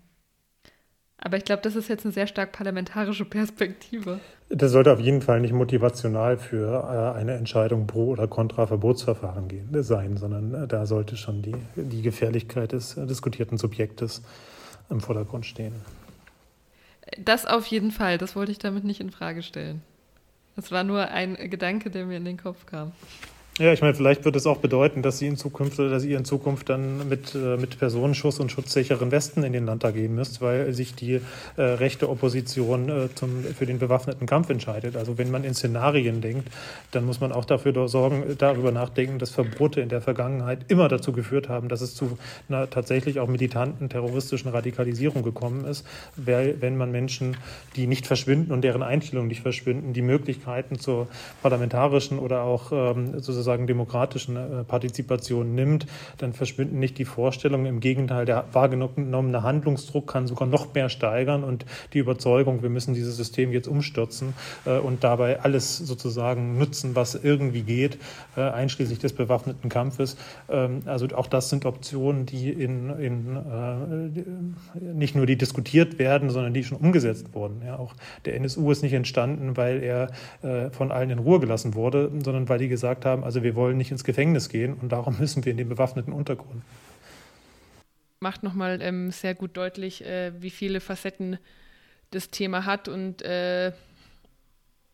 Aber ich glaube, das ist jetzt eine sehr stark parlamentarische Perspektive. Das sollte auf jeden Fall nicht motivational für äh, eine Entscheidung pro oder contra Verbotsverfahren gehen, sein, sondern äh, da sollte schon die, die Gefährlichkeit des äh, diskutierten Subjektes im Vordergrund stehen. Das auf jeden Fall, das wollte ich damit nicht in Frage stellen. Das war nur ein Gedanke, der mir in den Kopf kam. Ja, ich meine, vielleicht wird es auch bedeuten, dass Sie in Zukunft oder dass ihr in Zukunft dann mit, äh, mit Personenschuss und schutzsicheren Westen in den Landtag gehen müsst, weil sich die äh, rechte Opposition äh, zum, für den bewaffneten Kampf entscheidet. Also wenn man in Szenarien denkt, dann muss man auch dafür sorgen, darüber nachdenken, dass Verbote in der Vergangenheit immer dazu geführt haben, dass es zu einer tatsächlich auch militanten terroristischen Radikalisierung gekommen ist, weil, wenn man Menschen, die nicht verschwinden und deren Einstellungen nicht verschwinden, die Möglichkeiten zur parlamentarischen oder auch ähm, sozusagen sozusagen demokratischen äh, Partizipation nimmt, dann verschwinden nicht die Vorstellungen. Im Gegenteil, der wahrgenommene Handlungsdruck kann sogar noch mehr steigern und die Überzeugung, wir müssen dieses System jetzt umstürzen äh, und dabei alles sozusagen nutzen, was irgendwie geht, äh, einschließlich des bewaffneten Kampfes. Ähm, also auch das sind Optionen, die in, in nicht nur die diskutiert werden, sondern die schon umgesetzt wurden. Ja, auch der NSU ist nicht entstanden, weil er von allen in Ruhe gelassen wurde, sondern weil die gesagt haben, also wir wollen nicht ins Gefängnis gehen und darum müssen wir in den bewaffneten Untergrund. Macht nochmal ähm, sehr gut deutlich, äh, wie viele Facetten das Thema hat und äh,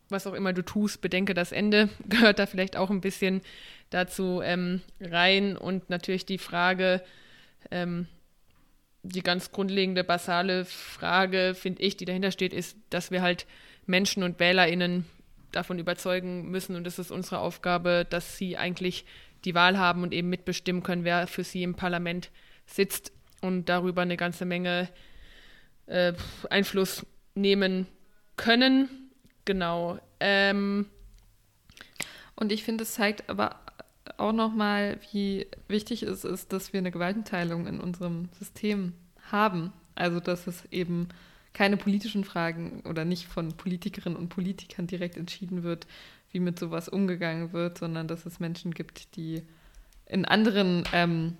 was auch immer du tust, bedenke das Ende, (laughs) gehört da vielleicht auch ein bisschen dazu ähm, rein und natürlich die Frage, ähm, die ganz grundlegende, basale Frage, finde ich, die dahinter steht, ist, dass wir halt Menschen und WählerInnen davon überzeugen müssen. Und es ist unsere Aufgabe, dass sie eigentlich die Wahl haben und eben mitbestimmen können, wer für sie im Parlament sitzt und darüber eine ganze Menge äh, Einfluss nehmen können. Genau. Ähm, und ich finde, es zeigt aber auch nochmal, wie wichtig es ist, dass wir eine Gewaltenteilung in unserem System haben. Also, dass es eben keine politischen Fragen oder nicht von Politikerinnen und Politikern direkt entschieden wird, wie mit sowas umgegangen wird, sondern dass es Menschen gibt, die in anderen, ähm,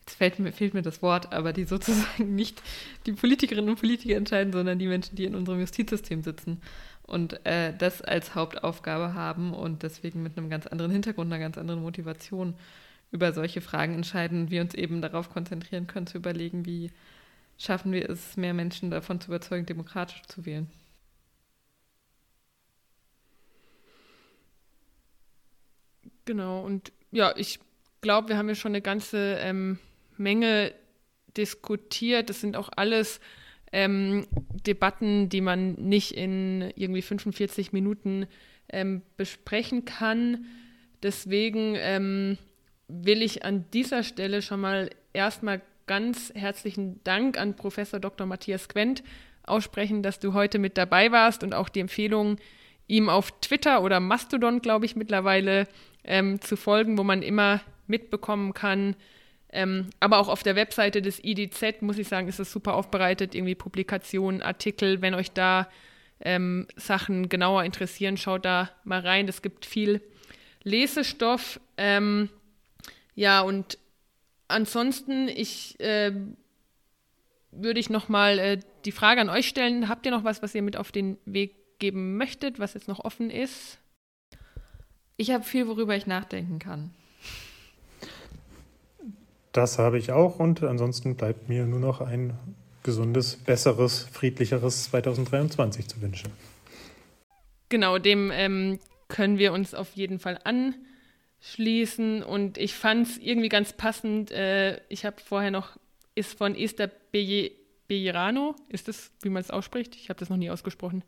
jetzt fällt mir, fehlt mir das Wort, aber die (laughs) sozusagen nicht die Politikerinnen und Politiker entscheiden, sondern die Menschen, die in unserem Justizsystem sitzen und äh, das als Hauptaufgabe haben und deswegen mit einem ganz anderen Hintergrund, einer ganz anderen Motivation über solche Fragen entscheiden, wir uns eben darauf konzentrieren können, zu überlegen, wie schaffen wir es, mehr Menschen davon zu überzeugen, demokratisch zu wählen. Genau, und ja, ich glaube, wir haben ja schon eine ganze ähm, Menge diskutiert. Das sind auch alles ähm, Debatten, die man nicht in irgendwie 45 Minuten ähm, besprechen kann. Deswegen ähm, will ich an dieser Stelle schon mal erstmal ganz herzlichen Dank an Professor Dr. Matthias Quent aussprechen, dass du heute mit dabei warst und auch die Empfehlung, ihm auf Twitter oder Mastodon, glaube ich, mittlerweile ähm, zu folgen, wo man immer mitbekommen kann. Ähm, aber auch auf der Webseite des IDZ, muss ich sagen, ist es super aufbereitet, irgendwie Publikationen, Artikel. Wenn euch da ähm, Sachen genauer interessieren, schaut da mal rein. Es gibt viel Lesestoff. Ähm, ja, und ansonsten, ich äh, würde ich noch mal äh, die Frage an euch stellen. Habt ihr noch was, was ihr mit auf den Weg geben möchtet, was jetzt noch offen ist? Ich habe viel, worüber ich nachdenken kann. Das habe ich auch und ansonsten bleibt mir nur noch ein gesundes, besseres, friedlicheres 2023 zu wünschen. Genau, dem ähm, können wir uns auf jeden Fall an schließen. Und ich fand es irgendwie ganz passend. Äh, ich habe vorher noch, ist von Esther Bejerano, ist das, wie man es ausspricht? Ich habe das noch nie ausgesprochen.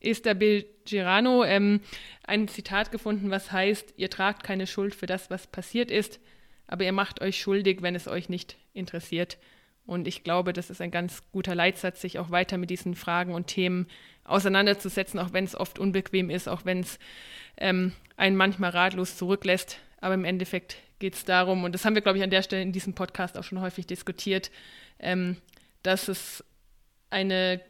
Esther Bejerano ähm, ein Zitat gefunden, was heißt, ihr tragt keine Schuld für das, was passiert ist, aber ihr macht euch schuldig, wenn es euch nicht interessiert. Und ich glaube, das ist ein ganz guter Leitsatz, sich auch weiter mit diesen Fragen und Themen auseinanderzusetzen, auch wenn es oft unbequem ist, auch wenn es ähm, einen manchmal ratlos zurücklässt. Aber im Endeffekt geht es darum, und das haben wir, glaube ich, an der Stelle in diesem Podcast auch schon häufig diskutiert, ähm, dass es eine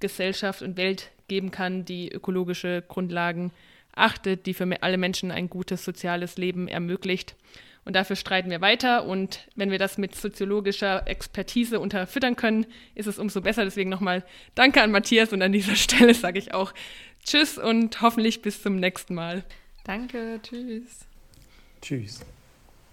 Gesellschaft und Welt geben kann, die ökologische Grundlagen achtet, die für alle Menschen ein gutes soziales Leben ermöglicht. Und dafür streiten wir weiter. Und wenn wir das mit soziologischer Expertise unterfüttern können, ist es umso besser. Deswegen nochmal Danke an Matthias und an dieser (laughs) Stelle sage ich auch Tschüss und hoffentlich bis zum nächsten Mal. Danke, tschüss. Tschüss.